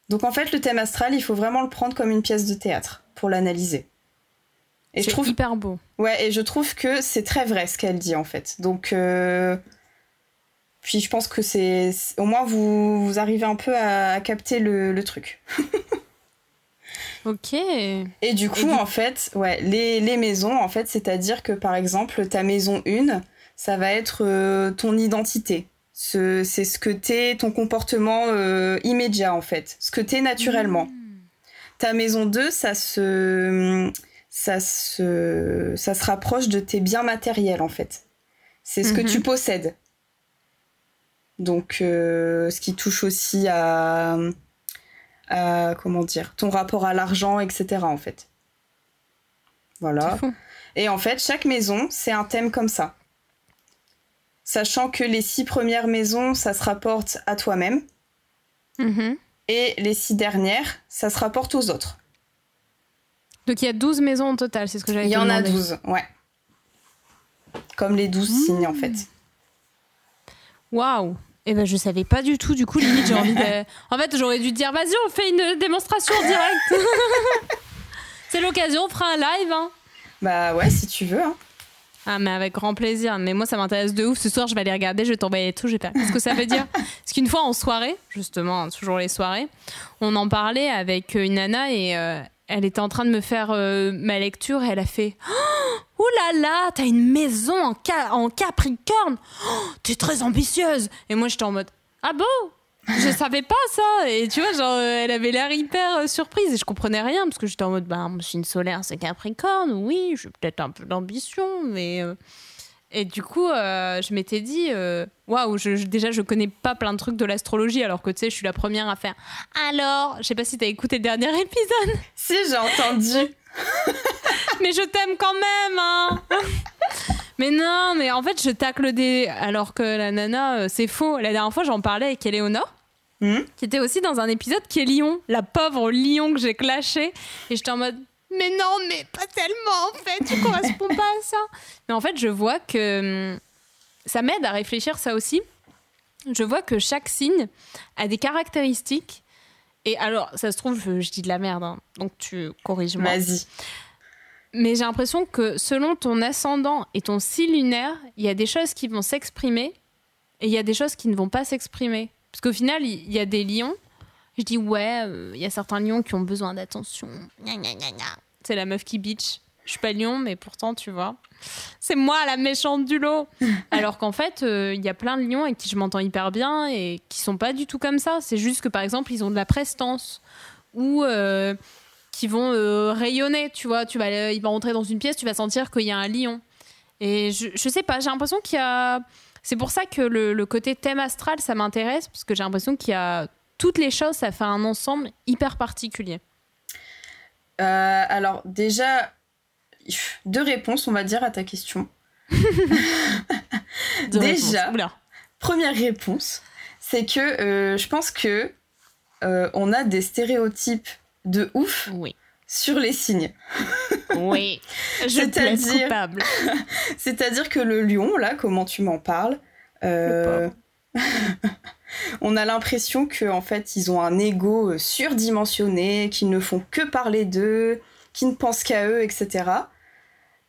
S3: Donc en fait, le thème astral, il faut vraiment le prendre comme une pièce de théâtre pour l'analyser. Et je trouve,
S1: hyper beau.
S3: ouais, et je trouve que c'est très vrai ce qu'elle dit en fait. Donc, euh, puis je pense que c'est, au moins vous, vous arrivez un peu à, à capter le, le truc.
S1: Ok.
S3: Et du coup,
S1: du-
S3: en fait, ouais, les, les maisons, en fait, c'est-à-dire que par exemple, ta maison 1, ça va être euh, ton identité. Ce- C'est ce que t'es, ton comportement euh, immédiat, en fait. Ce que t'es naturellement. Ta maison 2, ça se, ça, se, ça se rapproche de tes biens matériels, en fait. C'est ce que
S1: Mhm.
S3: tu possèdes. Donc, euh, ce qui touche aussi à, à, comment dire, ton rapport à l'argent, etc. En fait. Voilà. Et en fait, chaque maison, c'est un thème comme ça. Sachant que les six premières maisons, ça se rapporte à toi-même.
S1: Mhm.
S3: Et les six dernières, ça se rapporte aux autres.
S1: Donc il y a 12 maisons au total, c'est ce que j'avais
S3: Il y en a
S1: demandé.
S3: 12, ouais. Comme les 12 signes, en fait.
S1: Waouh Eh ben je savais pas du tout, du coup limite j'ai envie de... En fait j'aurais dû dire vas-y on fait une démonstration en direct. C'est l'occasion, on fera un live. Hein.
S3: Bah ouais, si tu veux. hein.
S1: Ah mais avec grand plaisir, mais moi ça m'intéresse de ouf. Ce soir je vais aller regarder, je vais t'envoyer tout, je vais faire. Qu'est-ce que ça veut dire? Parce qu'une fois en soirée, justement, toujours les soirées, on en parlait avec euh, une nana et euh, elle était en train de me faire euh, ma lecture et elle a fait Oh là là, t'as une maison en, ca- en Capricorne. Oh, T'es très ambitieuse. Et moi j'étais en mode Ah bon? Je savais pas ça. Et tu vois genre euh, elle avait l'air hyper euh, surprise. Et je comprenais rien parce que j'étais en mode bah moi c'est une solaire c'est Capricorne. Oui j'ai peut-être un peu d'ambition mais euh, et du coup je m'étais dit waouh je, je- déjà je connais pas plein de trucs de l'astrologie alors que tu sais je suis la première à faire alors je sais pas si t'as écouté le dernier épisode.
S3: Si, j'ai entendu.
S1: mais je t'aime quand même, hein Mais non, mais en fait, je tacle des. Alors que la nana, euh, c'est faux. La dernière fois, j'en parlais avec Eleonore,
S3: Mhm.
S1: qui était aussi dans un épisode qui est Lion, la pauvre Lion que j'ai clashé. Et j'étais en mode. Mais non, mais pas tellement, en fait, tu corresponds pas à ça. Mais en fait, je vois que. hum, Ça m'aide à réfléchir ça aussi. Je vois que chaque signe a des caractéristiques. Et alors, ça se trouve, je, je dis de la merde, hein, donc tu corriges-moi.
S3: Vas-y.
S1: Mais j'ai l'impression que selon ton ascendant et ton signe lunaire, il y a des choses qui vont s'exprimer et il y a des choses qui ne vont pas s'exprimer. Parce qu'au final, il y a des lions. Je dis, ouais, euh, il y a certains lions qui ont besoin d'attention. C'est la meuf qui bitch. Je suis pas lion, mais pourtant, tu vois, c'est moi la méchante du lot. Alors qu'en fait, euh, il y a plein de lions avec qui je m'entends hyper bien et qui sont pas du tout comme ça. C'est juste que par exemple, ils ont de la prestance ou euh, qui vont euh, rayonner. Tu vois, tu vas, euh, il va rentrer dans une pièce, tu vas sentir qu'il y a un lion. Et je, je sais pas, j'ai l'impression qu'il y a. C'est pour ça que le, le côté thème astral, ça m'intéresse, parce que j'ai l'impression qu'il y a toutes les choses, ça fait un ensemble hyper particulier.
S3: Euh, alors, déjà, deux réponses, on va dire, à ta question. Déjà. Première réponse, c'est que euh, je pense que euh, on a des stéréotypes de ouf
S1: Oui.
S3: sur les signes.
S1: Oui. Je plaide
S3: C'est-à-dire-
S1: coupable.
S3: C'est-à-dire que le lion, là, comment tu m'en parles, euh, on a l'impression que en fait ils ont un ego euh, surdimensionné, qu'ils ne font que parler d'eux, qui ne pensent qu'à eux, etc.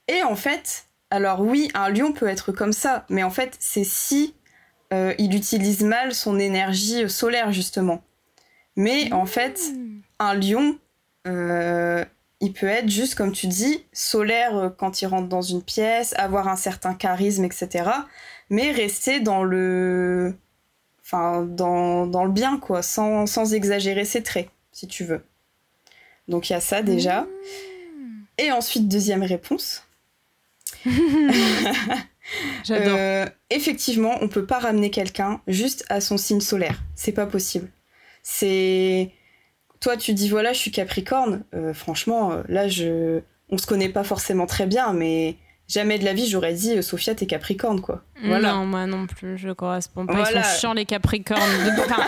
S3: Et en fait, alors oui, un lion peut être comme ça, mais en fait c'est si euh, il utilise mal son énergie solaire justement. Mais en fait, un lion, euh, il peut être juste, comme tu dis, solaire euh, quand il rentre dans une pièce, avoir un certain charisme, etc. Mais rester dans le. Enfin, dans, dans le bien, quoi, sans, sans, exagérer ses traits, si tu veux. Donc il y a ça déjà. Mmh. Et ensuite, deuxième réponse.
S1: J'adore. Euh,
S3: effectivement, on peut pas ramener quelqu'un juste à son signe solaire. C'est pas possible. C'est toi, tu dis voilà, je suis Capricorne. Euh, franchement, euh, là, je, on se connaît pas forcément très bien, mais jamais de la vie j'aurais dit euh, Sophia t'es Capricorne quoi.
S1: Voilà. Non, moi non plus, je correspond pas. Ils sont chiants les Capricornes.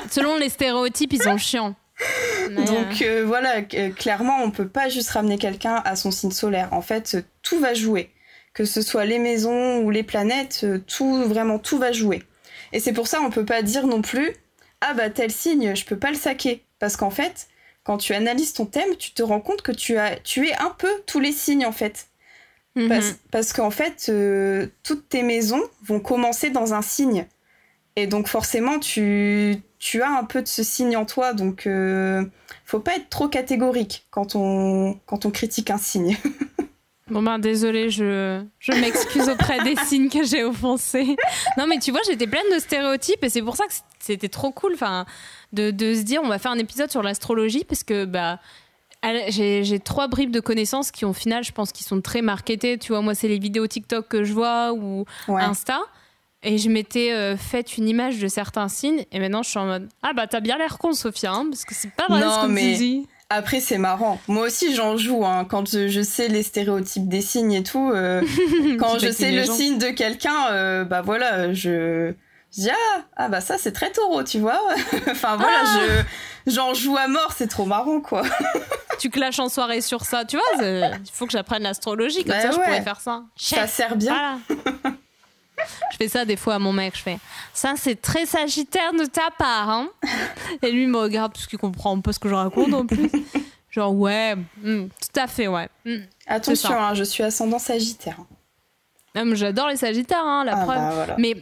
S1: selon les stéréotypes, ils sont chiants.
S3: Donc voilà, clairement, on peut pas juste ramener quelqu'un à son signe solaire. En fait, tout va jouer. Que ce soit les maisons ou les planètes, tout, vraiment, tout va jouer. Et c'est pour ça on peut pas dire non plus ah bah tel signe, je peux pas le saquer. Parce qu'en fait, quand tu analyses ton thème, tu te rends compte que tu, as, tu es un peu tous les signes en fait. Mhm. Parce, qu'en fait, euh, toutes tes maisons vont commencer dans un signe. Et donc forcément, tu, tu as un peu de ce signe en toi. Donc, euh, faut pas être trop catégorique quand on, quand on critique un signe.
S1: Bon ben désolé, je, je m'excuse auprès des signes que j'ai offensés. Non mais tu vois, j'étais pleine de stéréotypes et c'est pour ça que c'était trop cool enfin, de, de, se dire on va faire un épisode sur l'astrologie parce que bah, j'ai trois bribes de connaissances qui au final je pense qui sont très marketées. Tu vois, moi c'est les vidéos TikTok que je vois ou Insta. Et je m'étais euh, fait une image de certains signes et maintenant je suis en mode ah bah t'as bien l'air con Sophia hein, parce que c'est pas vrai ce que tu dis.
S3: Après, c'est marrant. Moi aussi, j'en joue. Hein. Quand je, sais les stéréotypes des signes et tout, euh, quand je sais le signe de quelqu'un, euh, bah voilà, je, dis ah, ah bah ça c'est très taureau, tu vois. enfin voilà, ah je j'en joue à mort, c'est trop marrant quoi.
S1: tu clashes en soirée sur ça, tu vois. Il faut que j'apprenne l'astrologie, comme bah ça je pourrais faire ça.
S3: Ça sert bien.
S1: Je fais ça des fois à mon mec, je fais ça c'est très sagittaire de ta part hein. Et lui me regarde parce qu'il comprend un peu ce que je raconte en plus. Genre ouais, hmm, tout à fait ouais. Hmm,
S3: Attention, hein, je suis ascendant sagittaire.
S1: Ah, j'adore les sagittaires, hein, la ah, preuve. Bah, mais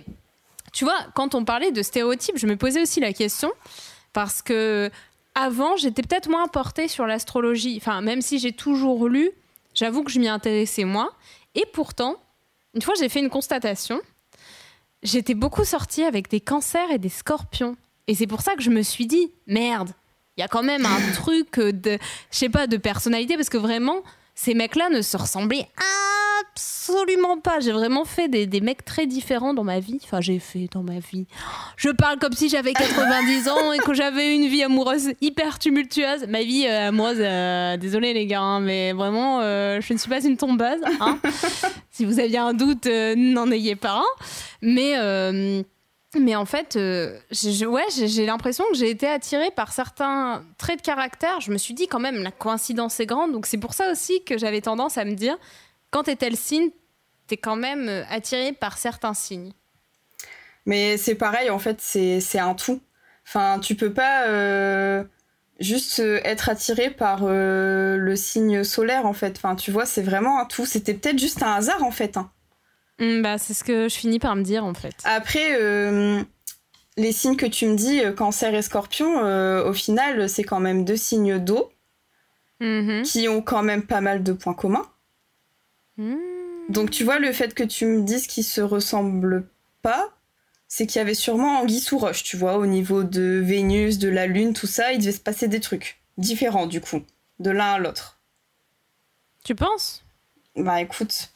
S1: tu vois, quand on parlait de stéréotypes, je me posais aussi la question parce que avant, j'étais peut-être moins portée sur l'astrologie. Enfin, même si j'ai toujours lu, j'avoue que je m'y intéressais moins. Et pourtant, une fois, j'ai fait une constatation. J'étais beaucoup sortie avec des cancers et des scorpions. Et c'est pour ça que je me suis dit, merde, il y a quand même un truc de, je sais pas, de personnalité, parce que vraiment, ces mecs-là ne se ressemblaient absolument pas. J'ai vraiment fait des, des, mecs très différents dans ma vie. Enfin, j'ai fait dans ma vie. Je parle comme si j'avais 90 ans et que j'avais une vie amoureuse hyper tumultueuse. Ma vie euh, amoureuse, euh, désolé les gars, hein, mais vraiment, euh, je ne suis pas une tombeuse. Hein. si vous aviez un doute, n'en ayez pas un. Mais. Mais en fait, j'ai, ouais, j'ai l'impression que j'ai été attirée par certains traits de caractère. Je me suis dit quand même, la coïncidence est grande. Donc c'est pour ça aussi que j'avais tendance à me dire, quand tu es tel signe, tu es quand même euh, attiré par certains signes.
S3: Mais c'est pareil, en fait, c'est un tout. Enfin, tu peux pas euh, juste euh, être attiré par le signe solaire, en fait. Enfin, tu vois, c'est vraiment un tout. C'était peut-être juste un hasard, en fait. Hein.
S1: Mmh, bah, c'est ce que je finis par me dire, en fait.
S3: Après, les signes que tu me dis, cancer et scorpion, au final, c'est quand même deux signes d'eau mmh qui ont quand même pas mal de points communs. Hmm. Donc tu vois, le fait que tu me dises qu'ils se ressemblent pas, c'est qu'il y avait sûrement Anguille sous roche, tu vois, au niveau de Vénus, de la Lune, tout ça, il devait se passer des trucs différents du coup, de l'un à l'autre.
S1: Tu penses?
S3: Bah écoute.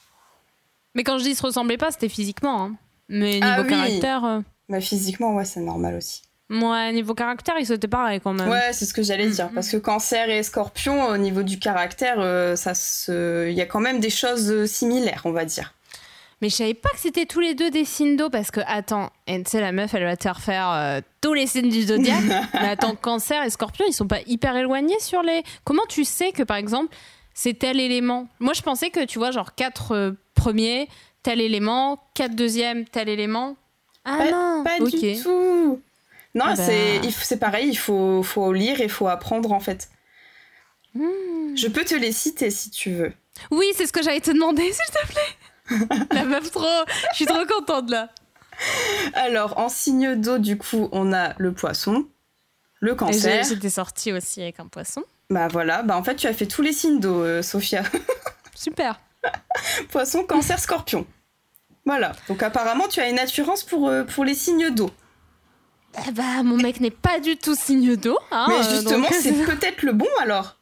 S1: Mais quand je dis se ressemblaient pas, c'était physiquement. Hein. Mais niveau ah caractère. Euh,
S3: bah physiquement, ouais, c'est normal aussi.
S1: Ouais, niveau caractère, ils étaient pareils quand même.
S3: Ouais, c'est ce que j'allais dire. Parce que cancer et scorpion, au niveau du caractère, euh, ça se... il y a quand même des choses euh, similaires, on va dire.
S1: Mais je savais pas que c'était tous les deux des signes d'eau parce que, attends, tu sais, la meuf, elle va te refaire euh, tous les signes du zodiaque. mais attends, cancer et scorpion, ils sont pas hyper éloignés sur les. Comment tu sais que, par exemple, c'est tel élément? Moi, je pensais que, tu vois, genre quatre premiers, tel élément, quatre deuxièmes, tel élément.
S3: Ah non, pas du tout. Non, ah bah. c'est pareil, il faut, faut lire et il faut apprendre en fait. Hmm. Je peux te les citer si tu veux.
S1: Oui, c'est ce que j'allais te demander, s'il te plaît. La meuf trop, je suis trop contente là.
S3: Alors, en signe d'eau, du coup, on a le poisson, le cancer.
S1: J'étais sortie aussi avec un poisson.
S3: Bah voilà, bah en fait tu as fait tous les signes d'eau, euh, Sophia.
S1: Super.
S3: Poisson, cancer, scorpion. Voilà, donc apparemment tu as une assurance pour, euh, pour les signes d'eau.
S1: Eh bah, mon mec n'est pas du tout signe d'eau. hein,
S3: Mais
S1: euh,
S3: justement, c'est peut-être le bon alors.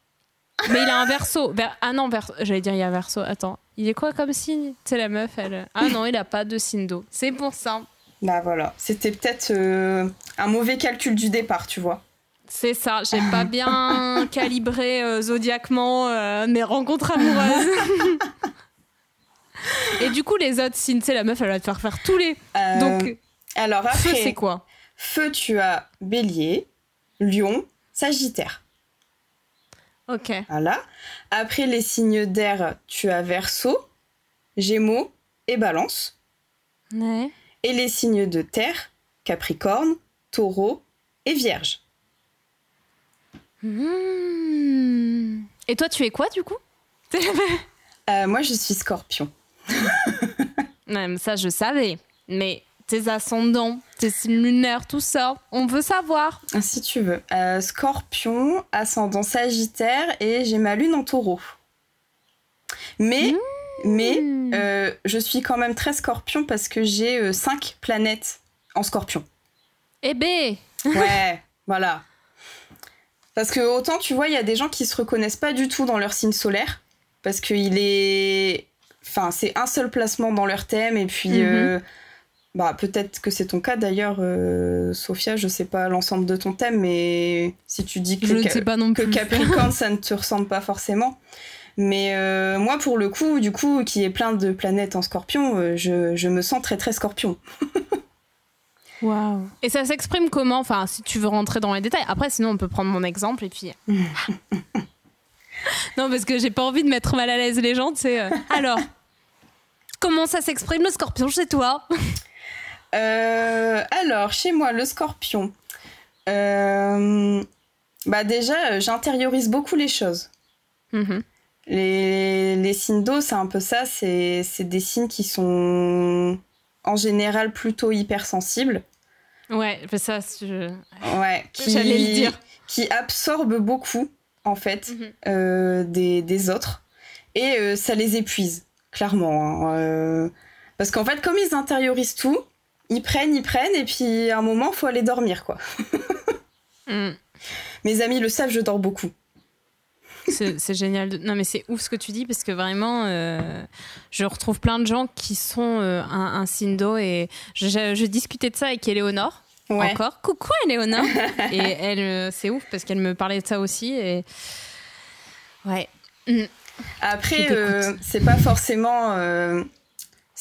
S1: Mais il a un verso. Ver- Ah non, verso. J'allais dire il y a un verso. Attends. Il est quoi comme signe? C'est la meuf, elle. Ah non, il a pas de signe d'eau. C'est pour ça.
S3: Bah voilà, c'était peut-être euh, un mauvais calcul du départ, tu vois.
S1: C'est ça. J'ai pas bien calibré euh, zodiaquement euh, mes rencontres amoureuses. Et du coup, les autres signes, c'est la meuf, elle va te faire faire tous les. Donc,
S3: alors après,
S1: c'est quoi?
S3: Feu, tu as bélier, lion, sagittaire.
S1: Ok.
S3: Voilà. Après les signes d'air, tu as verso, gémeaux et balance.
S1: Ouais.
S3: Et les signes de terre, capricorne, taureau et vierge.
S1: Hmm. Et toi, tu es quoi du coup?
S3: Euh, moi, je suis scorpion.
S1: Mais ça, je savais. Mais tes ascendants, tes signes lunaires, tout ça, on veut savoir.
S3: Ah, Si tu veux. Euh, scorpion, ascendant sagittaire et j'ai ma lune en taureau. Mais, mais
S1: Hmm.
S3: euh, je suis quand même très scorpion parce que j'ai 5 planètes en scorpion.
S1: Eh ben,
S3: Ouais, voilà. Parce que autant tu vois, il y a des gens qui se reconnaissent pas du tout dans leur signe solaire parce qu'il est, enfin, c'est un seul placement dans leur thème et puis,
S1: Mhm.
S3: Euh, bah peut-être que c'est ton cas d'ailleurs, euh, Sophia. Je sais pas l'ensemble de ton thème, mais si tu dis que,
S1: je sais pas non
S3: que
S1: plus.
S3: Capricorne, ça ne te ressemble pas forcément. Mais euh, moi, pour le coup, du coup, qui est plein de planètes en Scorpion, euh, je, je me sens très très Scorpion.
S1: Waouh. Et ça s'exprime comment? Enfin, si tu veux rentrer dans les détails. Après, sinon, on peut prendre mon exemple et puis. non, parce que j'ai pas envie de mettre mal à l'aise les gens. C'est alors. Comment ça s'exprime le scorpion chez toi?
S3: Euh, alors, chez moi, le scorpion. Euh, bah déjà, euh, j'intériorise beaucoup les choses.
S1: Mhm.
S3: Les, les signes d'eau, c'est un peu ça. C'est des signes qui sont en général plutôt hypersensibles.
S1: Ouais, ça, je...
S3: Ouais, qui,
S1: J'allais le dire.
S3: qui absorbent beaucoup, en fait,
S1: Mhm.
S3: euh, des, des autres. Et ça les épuise, clairement. hein. Parce qu'en fait, comme ils intériorisent tout, ils prennent, ils prennent, et puis à un moment, faut aller dormir, quoi.
S1: Mm.
S3: Mes amis le savent, je dors beaucoup.
S1: C'est génial. de- Non, mais c'est ouf ce que tu dis parce que vraiment, euh, je retrouve plein de gens qui sont euh, un, un d'eau et je, je- je discutais de ça avec Éléonore.
S3: Ouais.
S1: Encore. Coucou Éléonore. et elle, euh, c'est ouf parce qu'elle me parlait de ça aussi. Et... Ouais. Je
S3: Après, euh, c'est pas forcément.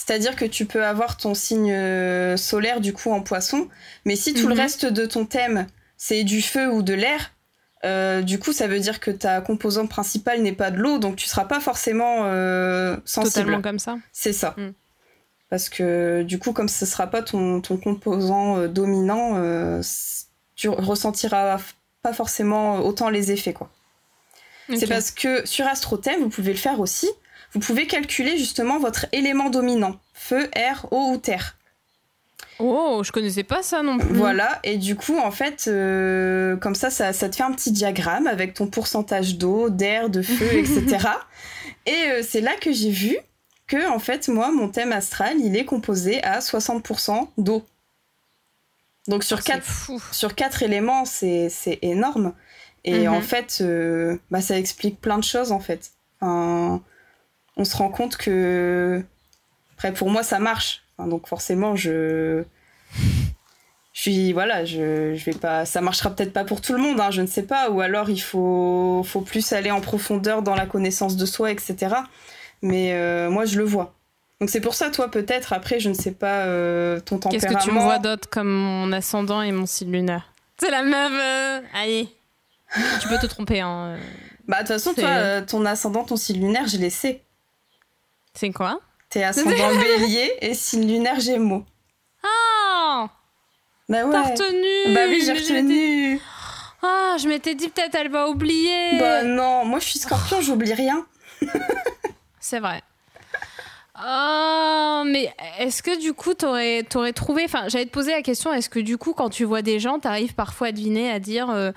S3: C'est-à-dire que tu peux avoir ton signe euh, solaire du coup en poisson, mais si tout le
S1: Mhm.
S3: reste de ton thème c'est du feu ou de l'air, euh, du coup ça veut dire que ta composante principale n'est pas de l'eau, donc tu seras pas forcément euh, sensible.
S1: Totalement comme ça.
S3: C'est ça.
S1: Mm.
S3: Parce que du coup, comme ce sera pas ton, ton composant euh, dominant, tu ressentiras pas forcément autant les effets quoi. C'est parce que sur AstroThème, vous pouvez le faire aussi. Vous pouvez calculer justement votre élément dominant, feu, air, eau ou terre.
S1: Oh, je connaissais pas ça non plus.
S3: Voilà, et du coup, en fait, euh, comme ça, ça, ça te fait un petit diagramme avec ton pourcentage d'eau, d'air, de feu, etc. et euh, c'est là que j'ai vu que, en fait, moi, mon thème astral, il est composé à 60% d'eau. Donc sur quatre sur quatre éléments, c'est énorme. Et
S1: Mhm.
S3: en fait, euh, bah, ça explique plein de choses, en fait. Enfin, on se rend compte que... Après, pour moi, ça marche. Enfin, donc forcément, je... Je suis... Voilà, je, je vais pas... Ça marchera peut-être pas pour tout le monde, hein, je ne sais pas. Ou alors, il faut, faut plus aller en profondeur dans la connaissance de soi, etc. Mais euh, moi, je le vois. Donc c'est pour ça, toi, peut-être, après, je ne sais pas euh, ton
S1: Qu'est-ce
S3: tempérament.
S1: que tu me vois d'autre comme mon ascendant et mon signe lunaire? C'est la meuf. euh, Allez. tu peux te tromper. Hein.
S3: Bah, de toute façon, toi, euh, ton ascendant, ton signe lunaire, je les sais.
S1: C'est quoi
S3: T'es ascendant bélier et signe lunaire gémeaux.
S1: Ah
S3: Bah ouais.
S1: T'as retenu
S3: Bah oui, j'ai retenu.
S1: Ah, je m'étais dit peut-être elle va oublier.
S3: Bah non, moi je suis scorpion, j'oublie rien.
S1: C'est vrai. Ah, mais est-ce que du coup, t'aurais aurais trouvé. Enfin, j'allais te poser la question est-ce que du coup, quand tu vois des gens, t'arrives parfois à deviner, à dire. euh,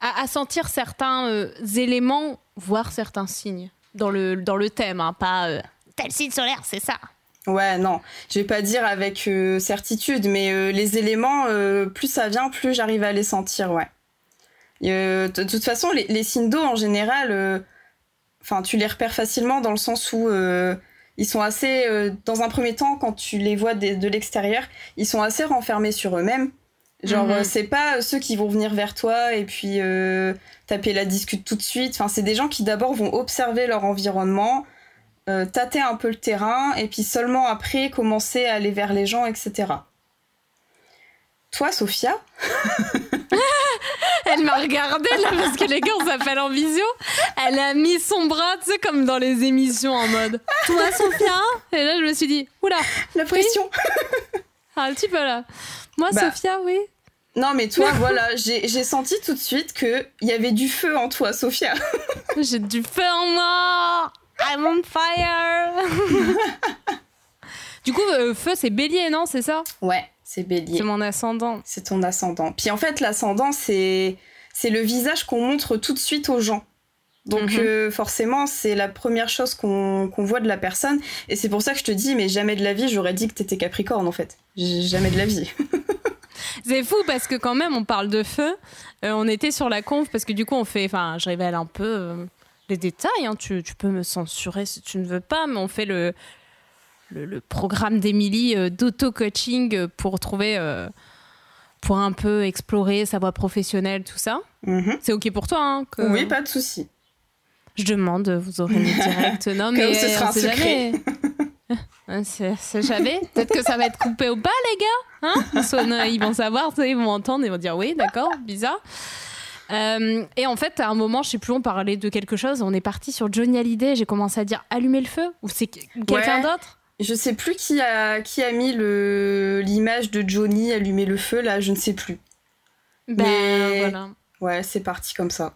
S1: à, sentir certains euh, éléments, voire certains signes? Dans le, dans le thème, hein, pas euh, tel signe solaire, c'est ça.
S3: Ouais, non, je vais pas dire avec euh, certitude, mais les éléments, plus ça vient, plus j'arrive à les sentir, ouais. de toute façon, les, les signes d'eau en général, enfin, tu les repères facilement dans le sens où ils sont assez, dans un premier temps, quand tu les vois de, de l'extérieur, ils sont assez renfermés sur eux-mêmes. Genre, mhm. c'est pas ceux qui vont venir vers toi et puis euh, taper la discute tout de suite. Enfin, c'est des gens qui d'abord vont observer leur environnement, euh, tâter un peu le terrain et puis seulement après commencer à aller vers les gens, etc. Toi, Sophia
S1: Elle m'a regardé là parce que les gars, on s'appelle en visio. Elle a mis son bras, tu sais, comme dans les émissions en mode Toi, Sophia? Et là, je me suis dit Oula
S3: La pression
S1: ah, Un petit peu là. Moi, bah, Sophia, oui.
S3: Non, mais toi, voilà, j'ai senti tout de suite qu'il y avait du feu en toi, Sophia.
S1: j'ai du feu en moi I'm on fire Du coup, euh, feu, c'est bélier, non C'est ça?
S3: Ouais, c'est bélier.
S1: C'est mon ascendant.
S3: C'est ton ascendant. Puis en fait, l'ascendant, c'est le visage qu'on montre tout de suite aux gens. Donc mhm. euh, forcément, c'est la première chose qu'on voit de la personne. Et c'est pour ça que je te dis, mais jamais de la vie, j'aurais dit que t'étais Capricorne en fait. Jamais de la vie.
S1: C'est fou parce que quand même, on parle de feu. Euh, on était sur la conf parce que du coup, on fait. Enfin, je révèle un peu euh, les détails. Hein. Tu, peux me censurer si tu ne veux pas, mais on fait le, le, programme d'Emilie euh, d'auto-coaching pour trouver. pour un peu explorer sa voie professionnelle, tout ça. Mm-hmm. C'est OK pour toi hein,
S3: Oui, pas de souci.
S1: Je demande, vous aurez le direct. Non, mais ce sera un secret. C'est jamais. Peut-être que ça va être coupé ou pas, les gars. Hein ils vont savoir, ils vont entendre, ils vont dire oui, d'accord, bizarre. Euh, et en fait, à un moment, je sais plus, on parlait de quelque chose. On est parti sur Johnny Hallyday. J'ai commencé à dire allumer le feu ou c'est quelqu'un d'autre?
S3: Je sais plus qui a qui a mis le l'image de Johnny allumer le feu là. Je ne sais plus. Ben Mais... voilà. Ouais, c'est parti comme ça.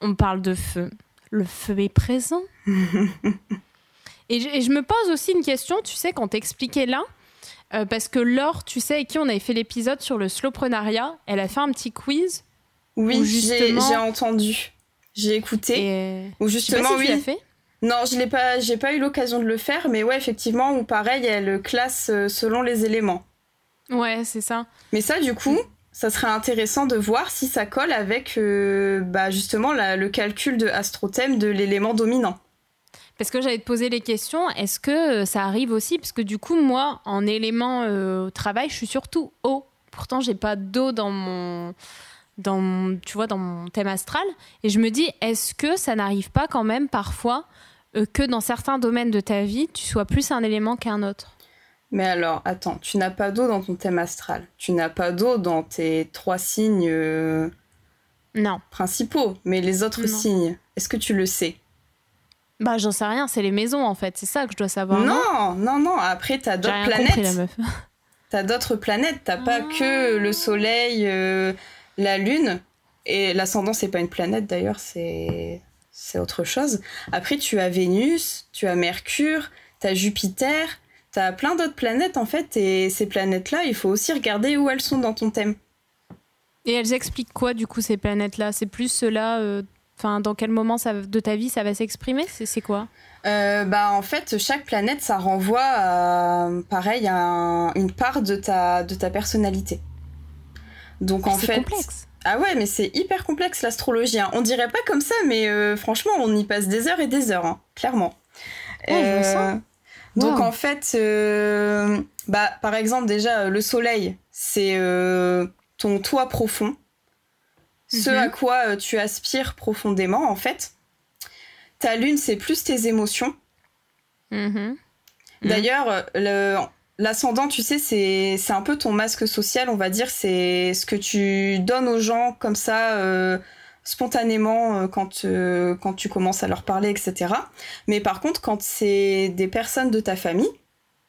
S1: On parle de feu. Le feu est présent. Et je, me pose aussi une question, tu sais, quand t'expliquais là, euh, parce que Laure, tu sais, avec qui on avait fait l'épisode sur le slowprenariat, elle a fait un petit quiz.
S3: Oui, j'ai entendu. J'ai écouté.
S1: Ou justement, si oui. Tu fait
S3: non, je l'ai pas, j'ai pas eu l'occasion de le faire, mais ouais, effectivement, ou pareil, elle classe euh, selon les éléments.
S1: Ouais, c'est ça.
S3: Mais ça, du coup, ça serait intéressant de voir si ça colle avec, euh, bah, justement, le calcul de astrothème de l'élément dominant.
S1: Parce que j'allais te poser les questions, est-ce que euh, ça arrive aussi? Parce que du coup, moi, en élément euh, travail, je suis surtout eau. Pourtant, j'ai pas d'eau dans mon, dans, tu vois, dans mon thème astral. Et je me dis, est-ce que ça n'arrive pas quand même parfois euh, que dans certains domaines de ta vie, tu sois plus un élément qu'un autre?
S3: Mais alors, attends, tu n'as pas d'eau dans ton thème astral. Tu n'as pas d'eau dans tes trois signes
S1: non.
S3: principaux. Mais les autres signes, est-ce que tu le sais?
S1: Bah, j'en sais rien, c'est les maisons en fait, c'est ça que je dois savoir.
S3: Non, non, non, après t'as d'autres planètes. T'as d'autres planètes, t'as pas que le Soleil, euh, la Lune, et l'ascendant c'est pas une planète d'ailleurs, c'est c'est autre chose. Après tu as Vénus, tu as Mercure, t'as Jupiter, t'as plein d'autres planètes en fait, et ces planètes-là, il faut aussi regarder où elles sont dans ton thème.
S1: Et elles expliquent quoi du coup ces planètes-là? C'est plus cela euh, Enfin, dans quel moment ça, de ta vie ça va s'exprimer? C'est quoi?
S3: Euh, bah, En fait, chaque planète, ça renvoie à, pareil, à une part de ta, de ta personnalité. Donc en fait.
S1: complexe.
S3: Ah ouais, mais c'est hyper complexe l'astrologie. Hein. On dirait pas comme ça, mais euh, franchement, on y passe des heures et des heures, hein, clairement.
S1: Euh,
S3: donc en fait, bah, par exemple, déjà, le soleil, c'est ton toit profond ce à mhm. quoi euh, tu aspires profondément, en fait. Ta lune, c'est plus tes émotions. Mhm. D'ailleurs, l'ascendant, tu sais, c'est un peu ton masque social, on va dire. C'est ce que tu donnes aux gens comme ça, euh, spontanément, euh, quand, quand tu commences à leur parler, etc. Mais par contre, quand c'est des personnes de ta famille,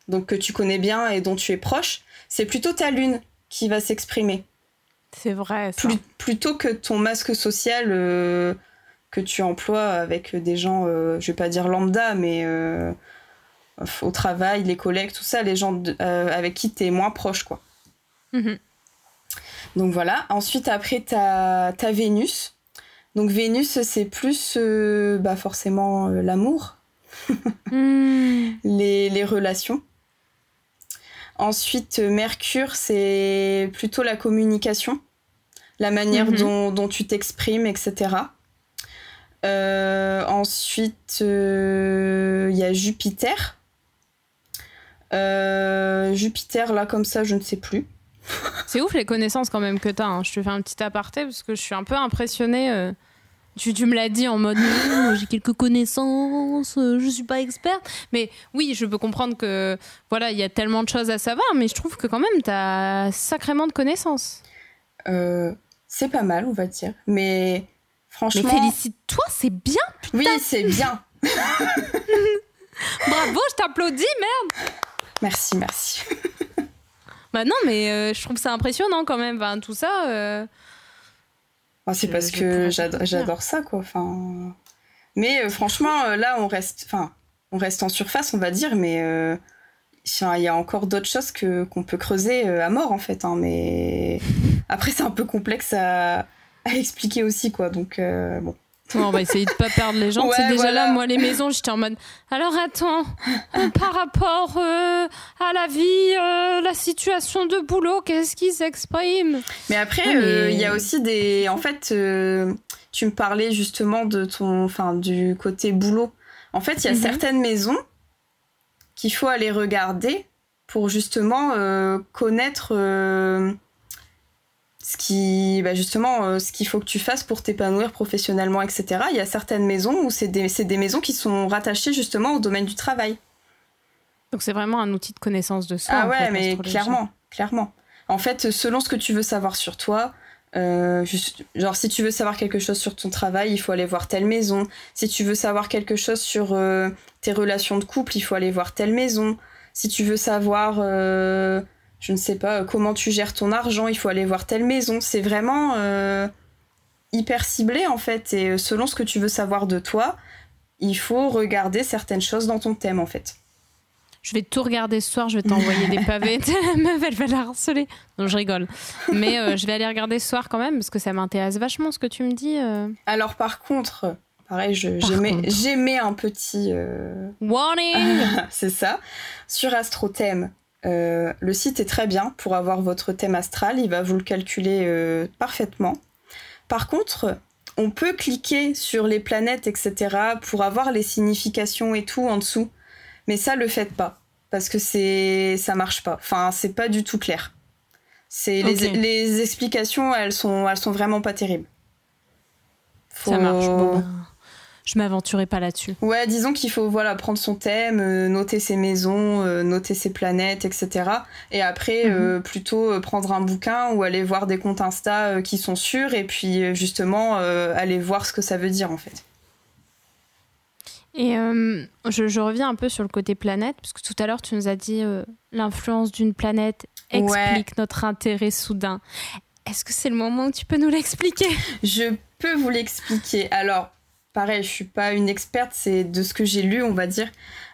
S3: donc que tu connais bien et dont tu es proche, c'est plutôt ta lune qui va s'exprimer.
S1: C'est vrai.
S3: plutôt que ton masque social euh, que tu emploies avec des gens, euh, je vais pas dire lambda, mais euh, au travail, les collègues, tout ça, les gens avec qui tu es moins proche, quoi. Mhm. Donc voilà. Ensuite, après, tu as, Vénus. Donc Vénus, c'est plus bah forcément l'amour,
S1: Hmm.
S3: les, les relations. Ensuite, Mercure, c'est plutôt la communication, la manière
S1: Mhm.
S3: dont, dont tu t'exprimes, etc. Euh, ensuite, euh, il y a Jupiter. Euh, Jupiter, là, comme ça, je ne sais plus.
S1: C'est ouf les connaissances quand même que t'as. Hein. Je te fais un petit aparté parce que je suis un peu impressionnée. euh. Tu, tu me l'as dit en mode j'ai quelques connaissances, euh, je suis pas experte. Mais oui, je peux comprendre que voilà, il y a tellement de choses à savoir, mais je trouve que quand même t'as sacrément de connaissances.
S3: Euh, c'est pas mal, on va dire. Mais
S1: Mais
S3: franchement.
S1: félicite-toi, c'est bien.
S3: oui, c'est bien.
S1: Bravo, je t'applaudis, merde.
S3: Merci, merci.
S1: Bah non, mais euh, je trouve ça impressionnant quand même. Tout ça. euh,
S3: Enfin, c'est parce que j'adore ça, quoi. Enfin... Mais euh, franchement, là, on reste, enfin, on reste en surface, on va dire, mais il y a encore d'autres choses que qu'on peut creuser à mort, en fait. hein, mais après, c'est un peu complexe à, à expliquer aussi, quoi. Donc, bon.
S1: On va essayer de pas perdre les gens.
S3: Ouais,
S1: c'est déjà
S3: voilà.
S1: là, moi, les maisons, j'étais en mode. Alors attends, euh, par rapport euh, à la vie, euh, la situation de boulot, qu'est-ce qui s'exprime?
S3: Mais après,
S1: mais-
S3: euh, il y a aussi des. En fait, tu me parlais justement de ton, enfin, du côté boulot. En fait, il y a
S1: Mhm.
S3: certaines maisons qu'il faut aller regarder pour justement connaître ce qui, bah, justement, euh, ce qu'il faut que tu fasses pour t'épanouir professionnellement, etc. Il y a certaines maisons où c'est des, des maisons qui sont rattachées justement au domaine du travail.
S1: Donc c'est vraiment un outil de connaissance de soi.
S3: Ah
S1: en
S3: ouais,
S1: fait,
S3: mais clairement, clairement. En fait, selon ce que tu veux savoir sur toi, euh, juste- genre si tu veux savoir quelque chose sur ton travail, il faut aller voir telle maison. Si tu veux savoir quelque chose sur euh, tes relations de couple, il faut aller voir telle maison. Si tu veux savoir, je ne sais pas, comment tu gères ton argent, il faut aller voir telle maison. C'est vraiment euh, hyper ciblé en fait. Et euh, selon ce que tu veux savoir de toi, il faut regarder certaines choses dans ton thème en fait.
S1: Je vais tout regarder ce soir, je vais t'envoyer des pavés. la meuf, elle va la harceler. Non, je rigole. Mais euh, je vais aller regarder ce soir quand même, parce que ça m'intéresse vachement ce que tu me dis. euh.
S3: Alors par contre, pareil, j'émets un petit...
S1: Warning
S3: c'est ça. Sur AstroThème, euh, le site est très bien pour avoir votre thème astral. Il va vous le calculer euh, parfaitement. Par contre, on peut cliquer sur les planètes, etc. pour avoir les significations et tout en dessous. Mais ça, le faites pas. Parce que c'est ça marche pas. Enfin, c'est pas du tout clair. C'est les, explications, elles sont, elles sont vraiment pas terribles.
S1: Ça marche. Bon, je m'aventurerai pas là-dessus.
S3: Ouais, disons qu'il faut voilà prendre son thème, euh, noter ses maisons, euh, noter ses planètes, etc. Et après,
S1: Mhm.
S3: euh, plutôt prendre un bouquin ou aller voir des comptes Insta qui sont sûrs et puis justement aller voir ce que ça veut dire en fait.
S1: Et je, je reviens un peu sur le côté planète, parce que tout à l'heure, tu nous as dit l'influence d'une planète explique notre intérêt soudain. Est-ce que c'est le moment où tu peux nous l'expliquer?
S3: Je peux vous l'expliquer. Alors, pareil, je suis pas une experte, c'est de ce que j'ai lu, on va dire.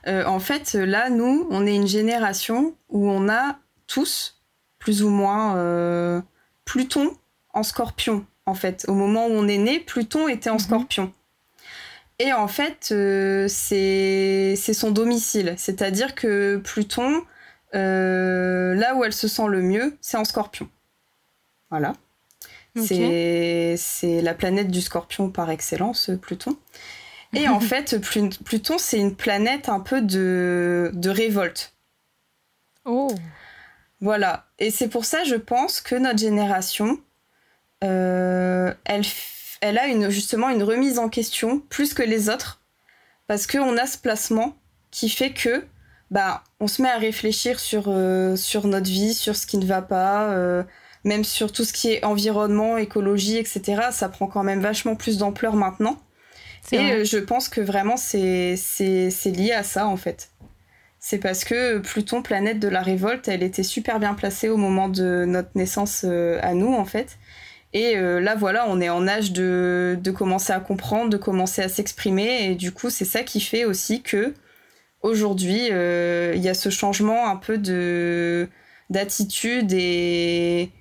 S3: Euh, en fait, là, nous, on est une génération où on a tous, plus ou moins, euh, Pluton en scorpion. En fait, au moment où on est né, Pluton était en
S1: Mhm.
S3: scorpion. Et en fait, euh, c'est c'est son domicile. C'est-à-dire que Pluton, là où elle se sent le mieux, c'est en scorpion. Voilà. C'est la planète du scorpion par excellence, Pluton. Et en fait, Plu- Pluton, c'est une planète un peu de, de révolte.
S1: Oh
S3: Voilà. Et c'est pour ça, je pense, que notre génération, euh, elle, a une, justement une remise en question plus que les autres. Parce qu'on a ce placement qui fait que bah, on se met à réfléchir sur, euh, sur notre vie, sur ce qui ne va pas, euh, même sur tout ce qui est environnement, écologie, etc. Ça prend quand même vachement plus d'ampleur maintenant. Et
S1: vrai.
S3: euh, je pense que vraiment c'est lié à ça en fait. C'est parce que Pluton, planète de la révolte, elle était super bien placée au moment de notre naissance euh, à nous en fait. Et euh, là voilà, on est en âge de, de commencer à comprendre, de commencer à s'exprimer. Et du coup, c'est ça qui fait aussi que aujourd'hui, euh, il y a ce changement un peu de d'attitude et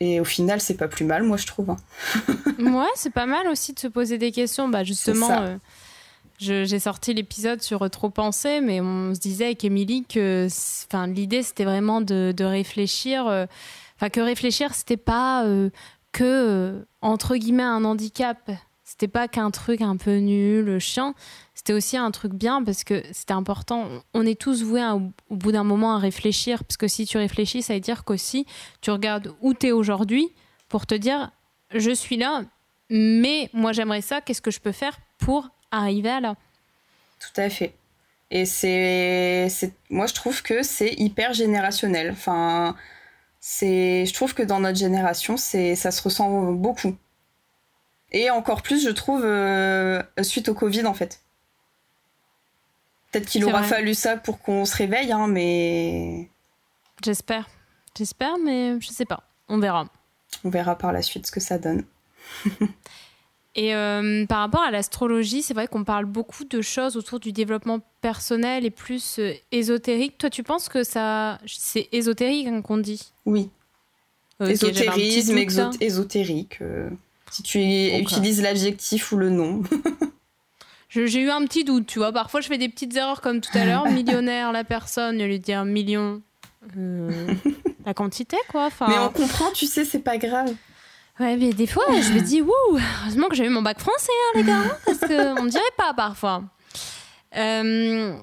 S3: Et au final, c'est pas plus mal, moi, je trouve. Hein.
S1: ouais, c'est pas mal aussi de se poser des questions. Bah, justement, euh, j'ai sorti l'épisode sur Trop penser, mais on se disait avec Émilie que l'idée, c'était vraiment de, de réfléchir. Euh, enfin, que réfléchir, c'était pas euh, que, entre guillemets, un handicap. C'était pas qu'un truc un peu nul, chiant c'était aussi un truc bien parce que c'était important. On est tous voués au bout d'un moment à réfléchir, parce que si tu réfléchis, ça veut dire qu'aussi tu regardes où tu es aujourd'hui pour te dire je suis là, mais moi j'aimerais ça, qu'est-ce que je peux faire pour arriver à là?
S3: Tout à fait. Et c'est, moi je trouve que c'est hyper générationnel. Enfin, c'est, je trouve que dans notre génération, c'est, ça se ressent beaucoup. Et encore plus, je trouve, euh, suite au Covid en fait. Peut-être qu'il aura fallu ça pour qu'on se réveille, hein, mais.
S1: J'espère. J'espère, mais je sais pas. On verra.
S3: On verra par la suite ce que ça donne.
S1: et euh, par rapport à l'astrologie, c'est vrai qu'on parle beaucoup de choses autour du développement personnel et plus euh, ésotérique. Toi, tu penses que ça. C'est ésotérique hein, qu'on dit?
S3: Oui. Ésotérisme, ésotérique. Si tu utilises l'adjectif ou le nom.
S1: J'ai eu un petit doute, tu vois. Parfois, je fais des petites erreurs comme tout à l'heure. Millionnaire, la personne, lui dire million. Euh, la quantité, quoi. Enfin...
S3: Mais on comprend, tu sais, c'est pas grave.
S1: Ouais, mais des fois, je me dis, wouh, heureusement que j'ai eu mon bac français, hein, les gars, hein, parce qu'on ne dirait pas parfois. Euh,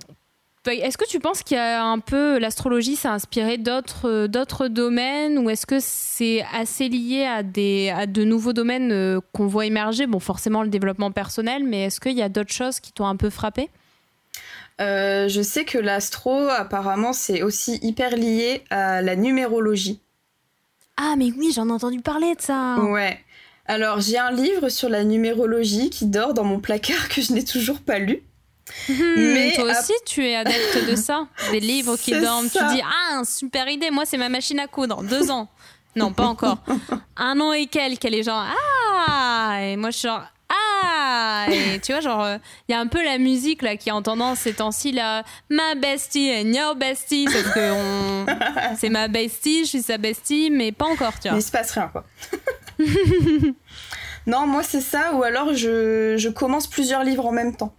S1: est-ce que tu penses qu'il y a un peu l'astrologie s'est inspiré d'autres euh, d'autres domaines ou est-ce que c'est assez lié à des à de nouveaux domaines euh, qu'on voit émerger? Bon, forcément le développement personnel, mais est-ce qu'il y a d'autres choses qui t'ont un peu frappé?
S3: Euh, Je sais que l'astro apparemment c'est aussi hyper lié à la numérologie.
S1: Ah mais oui, j'en ai entendu parler de ça.
S3: Ouais. Alors j'ai un livre sur la numérologie qui dort dans mon placard que je n'ai toujours pas lu.
S1: Hmm, mais toi aussi, tu es adepte de ça Des livres qui dorment. Tu dis, ah, super idée, moi, c'est ma machine à coudre. Deux ans. Non, pas encore. Un an et quelques. Elle est genre, ah Et moi, je suis genre, ah Et tu vois, genre, il euh, y a un peu la musique là qui est en tendance ces temps-ci, là. Ma bestie and your bestie. Sauf que c'est ma bestie, je suis sa bestie, mais pas encore, tu vois.
S3: Mais il se passe rien, quoi. non, moi, c'est ça. Ou alors, je, je commence plusieurs livres en même temps.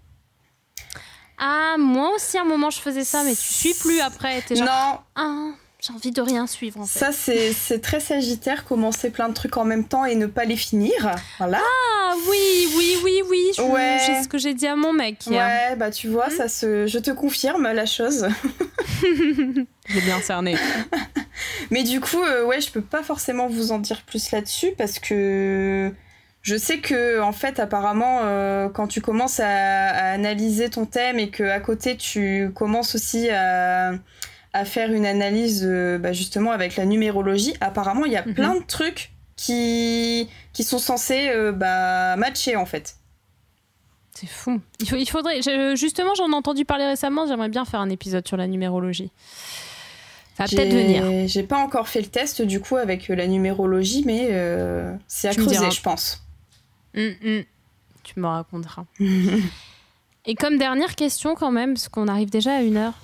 S1: Ah, moi aussi, à un moment, je faisais ça, mais tu suis plus après. Genre, non. Ah, j'ai envie de rien suivre, en fait.
S3: Ça, c'est très sagittaire, commencer plein de trucs en même temps et ne pas les finir. Voilà.
S1: Ah, oui, oui, oui, oui. C'est ce que j'ai dit à mon mec.
S3: Ouais, bah tu vois, hmm. ça se... je te confirme la chose.
S1: j'ai bien cerné.
S3: mais du coup, euh, ouais, je peux pas forcément vous en dire plus là-dessus parce que je sais que en fait apparemment euh, quand tu commences à, analyser ton thème et que à côté tu commences aussi à, faire une analyse euh, bah, justement avec la numérologie, apparemment il y a mhm. plein de trucs qui qui sont censés euh, bah, matcher en fait.
S1: C'est fou. Il, faudrait justement j'en ai entendu parler récemment. J'aimerais bien faire un épisode sur la numérologie. Ça va peut-être venir.
S3: J'ai pas encore fait le test du coup avec la numérologie, mais c'est à creuser, je pense.
S1: Mm, mm. Tu me raconteras. Et comme dernière question quand même, parce qu'on arrive déjà à une heure.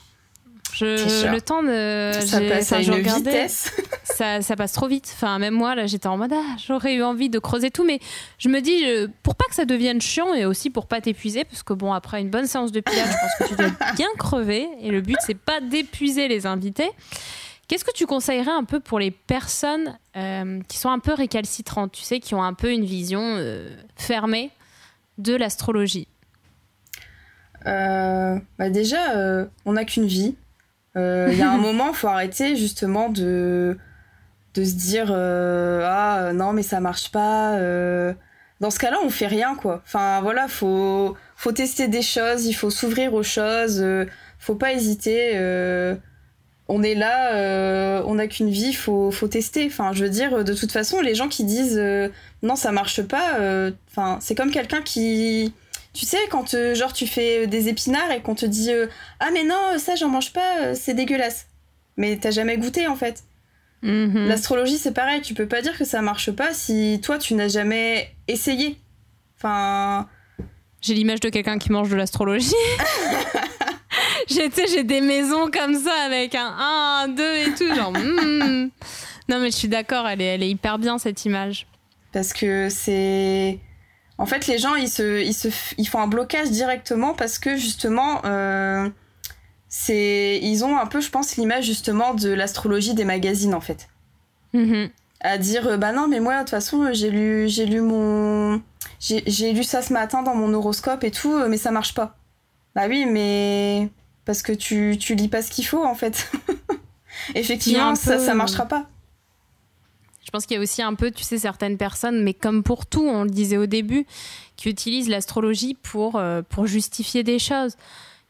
S1: Je, le temps de.
S3: Ça passe à une vitesse.
S1: ça, ça, passe trop vite. Enfin, même moi, là, j'étais en mode, ah, j'aurais eu envie de creuser tout, mais je me dis, pour pas que ça devienne chiant et aussi pour pas t'épuiser, parce que bon, après une bonne séance de pilates, je pense que tu dois bien crever. Et le but, c'est pas d'épuiser les invités. Qu'est-ce que tu conseillerais un peu pour les personnes euh, qui sont un peu récalcitrantes, tu sais, qui ont un peu une vision euh, fermée de l'astrologie?
S3: Euh, bah Déjà, on n'a qu'une vie. Il y a un moment, il faut arrêter justement de, de se dire Ah non, mais ça marche pas. Dans ce cas-là, on fait rien, quoi. Enfin, voilà, faut, faut tester des choses, il faut s'ouvrir aux choses, faut pas hésiter on est là, euh, on n'a qu'une vie, faut, faut tester. Enfin, je veux dire, de toute façon, les gens qui disent euh, non, ça marche pas, euh, enfin, c'est comme quelqu'un qui. Tu sais, quand genre tu fais des épinards et qu'on te dit ah, mais non, ça j'en mange pas, c'est dégueulasse. Mais t'as jamais goûté en fait. Mm-hmm. L'astrologie, c'est pareil, tu peux pas dire que ça marche pas si toi tu n'as jamais essayé. Enfin.
S1: J'ai l'image de quelqu'un qui mange de l'astrologie. j'ai, j'ai des maisons comme ça avec un 1, un 2 et tout, genre. Hmm. Non, mais je suis d'accord, elle est, elle est hyper bien cette image.
S3: Parce que c'est. En fait, les gens, ils, se, ils, se, ils font un blocage directement parce que justement, euh, c'est, ils ont un peu, je pense, l'image justement de l'astrologie des magazines en fait.
S1: Mhm.
S3: À dire, euh, bah non, mais moi, de toute façon, j'ai lu, j'ai lu mon. J'ai, j'ai lu ça ce matin dans mon horoscope et tout, euh, mais ça marche pas. Bah oui, mais. Parce que tu, tu lis pas ce qu'il faut en fait. Effectivement, ça, ça marchera pas.
S1: Je pense qu'il y a aussi un peu, tu sais, certaines personnes, mais comme pour tout, on le disait au début, qui utilisent l'astrologie pour, euh, pour justifier des choses.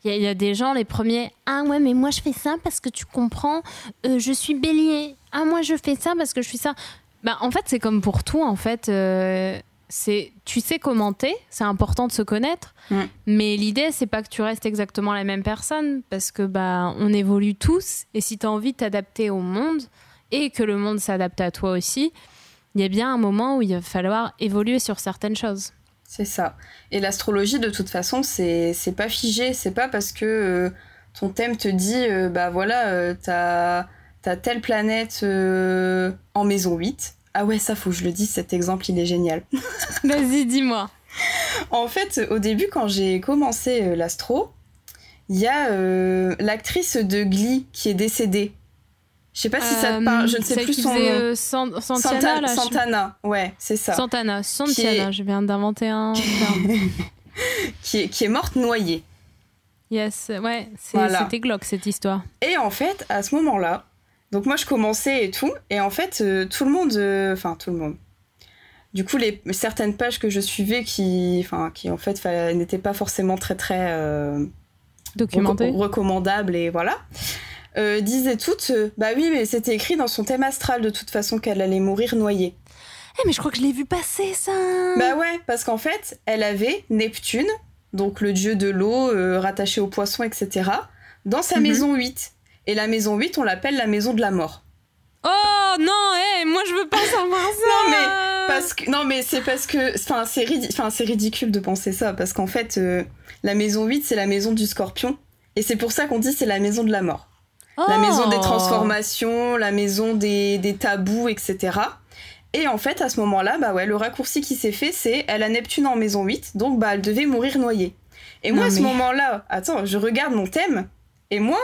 S1: Il y, a des gens, les premiers, ah ouais, mais moi je fais ça parce que tu comprends, euh, je suis bélier. Ah, moi je fais ça parce que je suis ça. Bah, en fait, c'est comme pour tout, en fait. Euh, c'est tu sais commenter, c'est important de se connaître,
S3: Mm.
S1: mais l'idée c'est pas que tu restes exactement la même personne parce que bah on évolue tous et si tu as envie de t'adapter au monde et que le monde s'adapte à toi aussi, il y a bien un moment où il va falloir évoluer sur certaines choses.
S3: C'est ça. Et l'astrologie, de toute façon, c'est c'est pas figé. C'est pas parce que euh, ton thème te dit, euh, bah voilà, euh, t'as t'as telle planète euh, en maison 8. Ah ouais, ça faut que je le dise, cet exemple, il est génial.
S1: Vas-y, dis-moi.
S3: En fait, au début, quand j'ai commencé euh, l'astro, il y a euh, l'actrice de Glee qui est décédée. Je sais pas si ça te parle, je ne sais
S1: Euh,
S3: plus son nom.
S1: euh, San- Santana,
S3: Santa-
S1: là, je-
S3: Santana, ouais, c'est ça.
S1: Santana, Santiana, je viens d'inventer un terme.
S3: Qui est, qui est morte noyée.
S1: Yes, ouais, c'est-
S3: Voilà.
S1: c'était glauque cette histoire.
S3: Et en fait, à ce moment-là, donc moi je commençais et tout, et en fait, euh, tout le monde, euh, enfin tout le monde. Du coup, les certaines pages que je suivais qui, enfin, qui en fait fa- n'étaient pas forcément très très euh, reco- recommandables et voilà, euh, disaient toutes, euh, bah oui, mais c'était écrit dans son thème astral de toute façon qu'elle allait mourir noyée.
S1: Eh, mais je crois que je l'ai vu passer ça.
S3: Bah ouais, parce qu'en fait, elle avait Neptune, donc le dieu de l'eau rattaché aux poissons, etc., dans sa
S1: Mhm.
S3: maison 8. Et la maison 8, on l'appelle la maison de la mort.
S1: Oh non, moi je veux pas savoir ça.
S3: Non, mais Parce que, non, mais c'est parce que. Enfin, c'est ridi- ridicule de penser ça, parce qu'en fait, euh, la maison 8, c'est la maison du scorpion. Et c'est pour ça qu'on dit c'est la maison de la mort. La
S1: Oh.
S3: maison des transformations, la maison des, des tabous, etc. Et en fait, à ce moment-là, bah ouais, le raccourci qui s'est fait, c'est elle a Neptune en maison 8, donc bah elle devait mourir noyée. Et moi,
S1: Non,
S3: à ce
S1: mais-
S3: moment-là, attends, je regarde mon thème, et moi,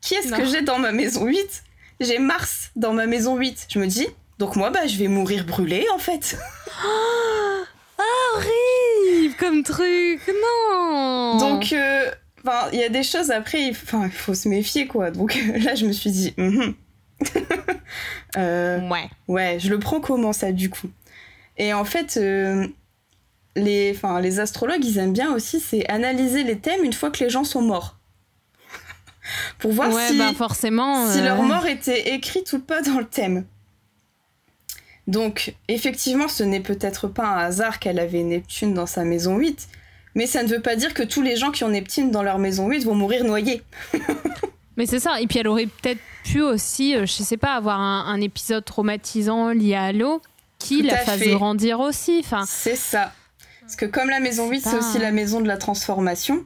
S3: qui est-ce que j'ai dans ma maison 8 J'ai Mars dans ma maison 8. Je me dis, donc moi, bah je vais mourir brûlée, en fait.
S1: horrible comme truc. Non.
S3: Donc, euh, il y a des choses après, il faut se méfier, quoi. Donc là, je me suis dit, mhm. Euh,
S1: ouais.
S3: ouais, je le prends comment ça, du coup? Et en fait, euh, les, les astrologues, ils aiment bien aussi, c'est analyser les thèmes une fois que les gens sont morts. Pour voir
S1: ouais,
S3: si,
S1: bah forcément.
S3: si
S1: euh,
S3: leur mort était écrite ou pas dans le thème. Donc, effectivement, ce n'est peut-être pas un hasard qu'elle avait Neptune dans sa maison 8, mais ça ne veut pas dire que tous les gens qui ont Neptune dans leur maison 8 vont mourir noyés.
S1: Mais c'est ça. Et puis elle aurait peut-être pu aussi, euh, je sais pas, avoir un, un épisode traumatisant lié à l'eau qui
S3: Tout
S1: la fasse
S3: fait.
S1: grandir aussi. Enfin,
S3: C'est ça. Parce que comme la maison 8, c'est aussi la maison de la transformation,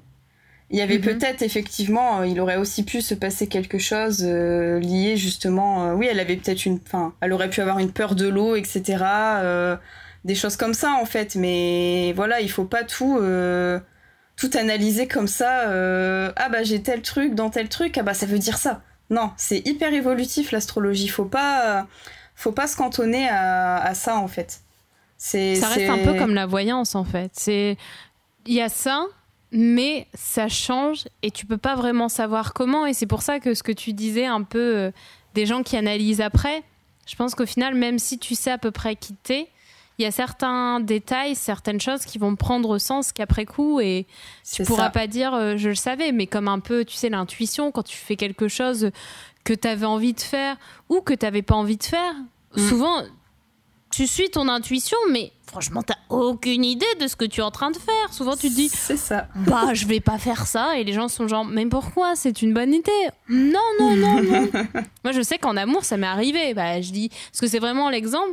S3: il y avait
S1: Mhm.
S3: peut-être effectivement, euh, il aurait aussi pu se passer quelque chose euh, lié justement. euh, oui, elle avait peut-être une. Enfin, elle aurait pu avoir une peur de l'eau, etc. euh, des choses comme ça en fait. Mais voilà, il faut pas tout. tout analyser comme ça. ah bah j'ai tel truc dans tel truc, ah bah ça veut dire ça. Non, c'est hyper évolutif l'astrologie. Faut pas, faut pas se cantonner à, à ça en fait.
S1: Ça reste un peu comme la voyance en fait. C'est il y a ça, mais ça change et tu peux pas vraiment savoir comment. Et c'est pour ça que ce que tu disais un peu euh, des gens qui analysent après, je pense qu'au final, même si tu sais à peu près qui t'es, il y a certains détails, certaines choses qui vont prendre sens qu'après coup et tu pourras
S3: ça.
S1: pas dire euh, je le savais, mais comme un peu, tu sais, l'intuition, quand tu fais quelque chose que tu avais envie de faire ou que tu n'avais pas envie de faire,
S3: Mm.
S1: souvent tu suis ton intuition, mais franchement, t'as aucune idée de ce que tu es en train de faire. Souvent, tu te dis
S3: C'est ça.
S1: bah, je vais pas faire ça, et les gens sont genre mais pourquoi? C'est une bonne idée. Non, non, non, non. Moi, je sais qu'en amour, ça m'est arrivé. Bah, je dis parce que c'est vraiment l'exemple.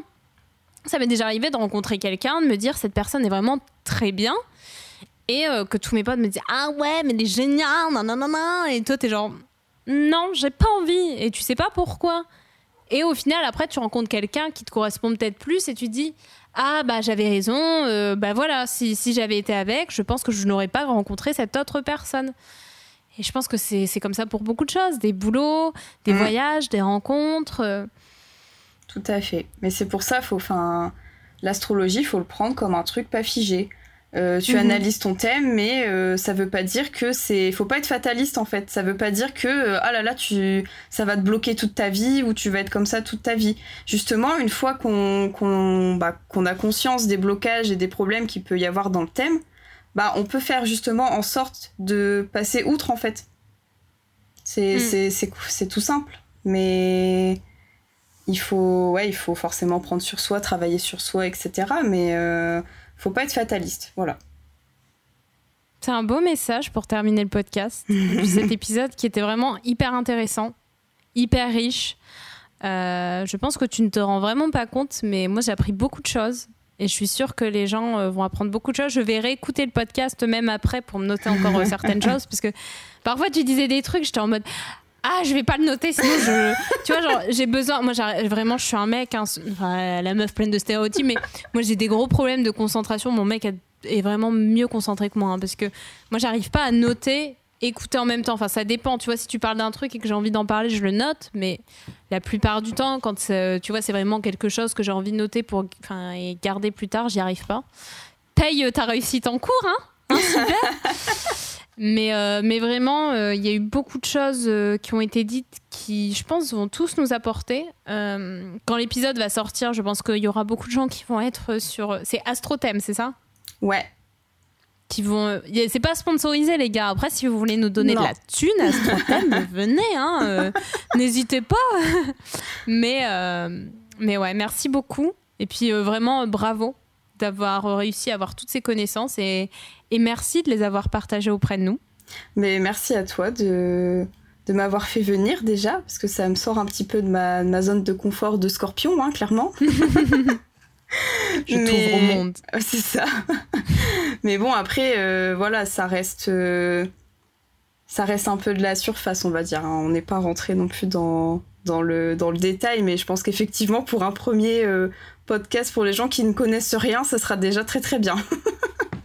S1: Ça m'est déjà arrivé de rencontrer quelqu'un, de me dire cette personne est vraiment très bien. Et euh, que tous mes potes me disent Ah ouais, mais elle est géniale, non, non, non, non. Et toi, t'es genre Non, j'ai pas envie. Et tu sais pas pourquoi. Et au final, après, tu rencontres quelqu'un qui te correspond peut-être plus et tu te dis Ah, bah j'avais raison, euh, bah voilà, si, si j'avais été avec, je pense que je n'aurais pas rencontré cette autre personne. Et je pense que c'est comme ça pour beaucoup de choses des boulots, des
S3: Mm.
S1: voyages, des rencontres. euh.
S3: Tout à fait. Mais c'est pour ça, faut, l'astrologie, faut le prendre comme un truc pas figé. Euh, tu
S1: Mhm.
S3: analyses ton thème, mais euh, ça veut pas dire que c'est. Faut pas être fataliste en fait. Ça veut pas dire que euh, ah là là, tu, ça va te bloquer toute ta vie ou tu vas être comme ça toute ta vie. Justement, une fois qu'on qu'on bah, qu'on a conscience des blocages et des problèmes qu'il peut y avoir dans le thème, bah on peut faire justement en sorte de passer outre en fait. C'est
S1: Mm.
S3: c'est- c'est c'est tout simple, mais il faut, ouais, il faut forcément prendre sur soi, travailler sur soi, etc. Mais euh, faut pas être fataliste, voilà.
S1: C'est un beau message pour terminer le podcast. Cet épisode qui était vraiment hyper intéressant, hyper riche. Euh, je pense que tu ne te rends vraiment pas compte, mais moi j'ai appris beaucoup de choses. Et je suis sûre que les gens euh, vont apprendre beaucoup de choses. Je vais réécouter le podcast même après pour me noter encore euh, certaines choses. Parce que parfois tu disais des trucs, j'étais en mode Ah, je vais pas le noter, sinon je. tu vois, j'ai besoin. Moi, vraiment, je suis un mec, hein, la meuf pleine de stéréotypes, mais moi j'ai des gros problèmes de concentration. Mon mec est vraiment mieux concentré que moi. hein, parce que moi, j'arrive pas à noter, écouter en même temps. Enfin, ça dépend. Tu vois, si tu parles d'un truc et que j'ai envie d'en parler, je le note. Mais la plupart du temps, quand c'est- tu vois, c'est vraiment quelque chose que j'ai envie de noter pour enfin, et garder plus tard, j'y arrive pas. Paye euh, ta réussite en cours, hein, Hein, super. Mais, euh, mais vraiment, euh, il y a eu beaucoup de choses euh, qui ont été dites qui, je pense, vont tous nous apporter. Quand l'épisode va sortir, je pense qu'il y aura beaucoup de gens qui vont être sur. C'est Astrothème, c'est ça?
S3: Ouais,
S1: qui vont. C'est pas sponsorisé, les gars. Après, si vous voulez nous donner
S3: Non.
S1: de la thune, Astrothème, venez, hein. N'hésitez pas. mais, mais ouais, merci beaucoup. Et puis, vraiment, bravo d'avoir réussi à avoir toutes ces connaissances et, et merci de les avoir partagées auprès de nous.
S3: mais merci à toi de, de m'avoir fait venir déjà, parce que ça me sort un petit peu de ma, de ma zone de confort de scorpion, hein, clairement.
S1: Je
S3: Mais-
S1: t'ouvre au monde.
S3: C'est ça. Mais bon, après, euh, voilà, ça reste, euh, ça reste un peu de la surface, on va dire. hein. On n'est pas rentré non plus dans, dans, le, dans le détail, mais je pense qu'effectivement, pour un premier euh, podcast, pour les gens qui ne connaissent rien, ça sera déjà très très bien.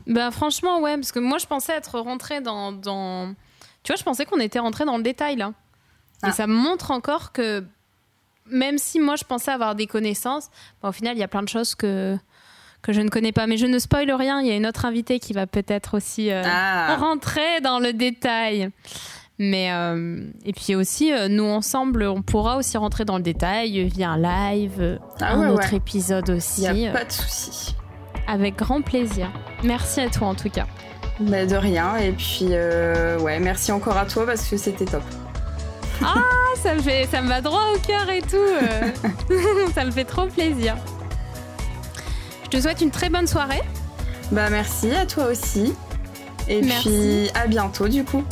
S1: Bah franchement ouais parce que moi je pensais être rentrée dans, dans... tu vois je pensais qu'on était rentré dans le détail là
S3: Ah.
S1: et ça me montre encore que même si moi je pensais avoir des connaissances bah, au final il y a plein de choses que que je ne connais pas mais je ne spoil rien il y a une autre invitée qui va peut-être aussi euh,
S3: Ah,
S1: rentrer dans le détail mais euh, et puis aussi euh, nous ensemble on pourra aussi rentrer dans le détail via un live euh,
S3: Ah
S1: un
S3: ouais,
S1: autre
S3: ouais.
S1: épisode aussi
S3: a pas de souci.
S1: avec grand plaisir merci à toi en tout cas
S3: Bah, de rien. Et puis, euh, ouais, merci encore à toi parce que c'était top.
S1: Ah, ça me fait, ça me va droit au cœur et tout. ça me fait trop plaisir. Je te souhaite une très bonne soirée.
S3: Bah, merci à toi aussi. Et
S1: Merci.
S3: puis, à bientôt du coup.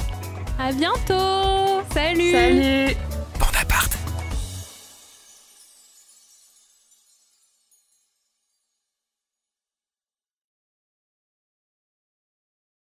S1: À bientôt. Salut.
S3: Salut. Bon.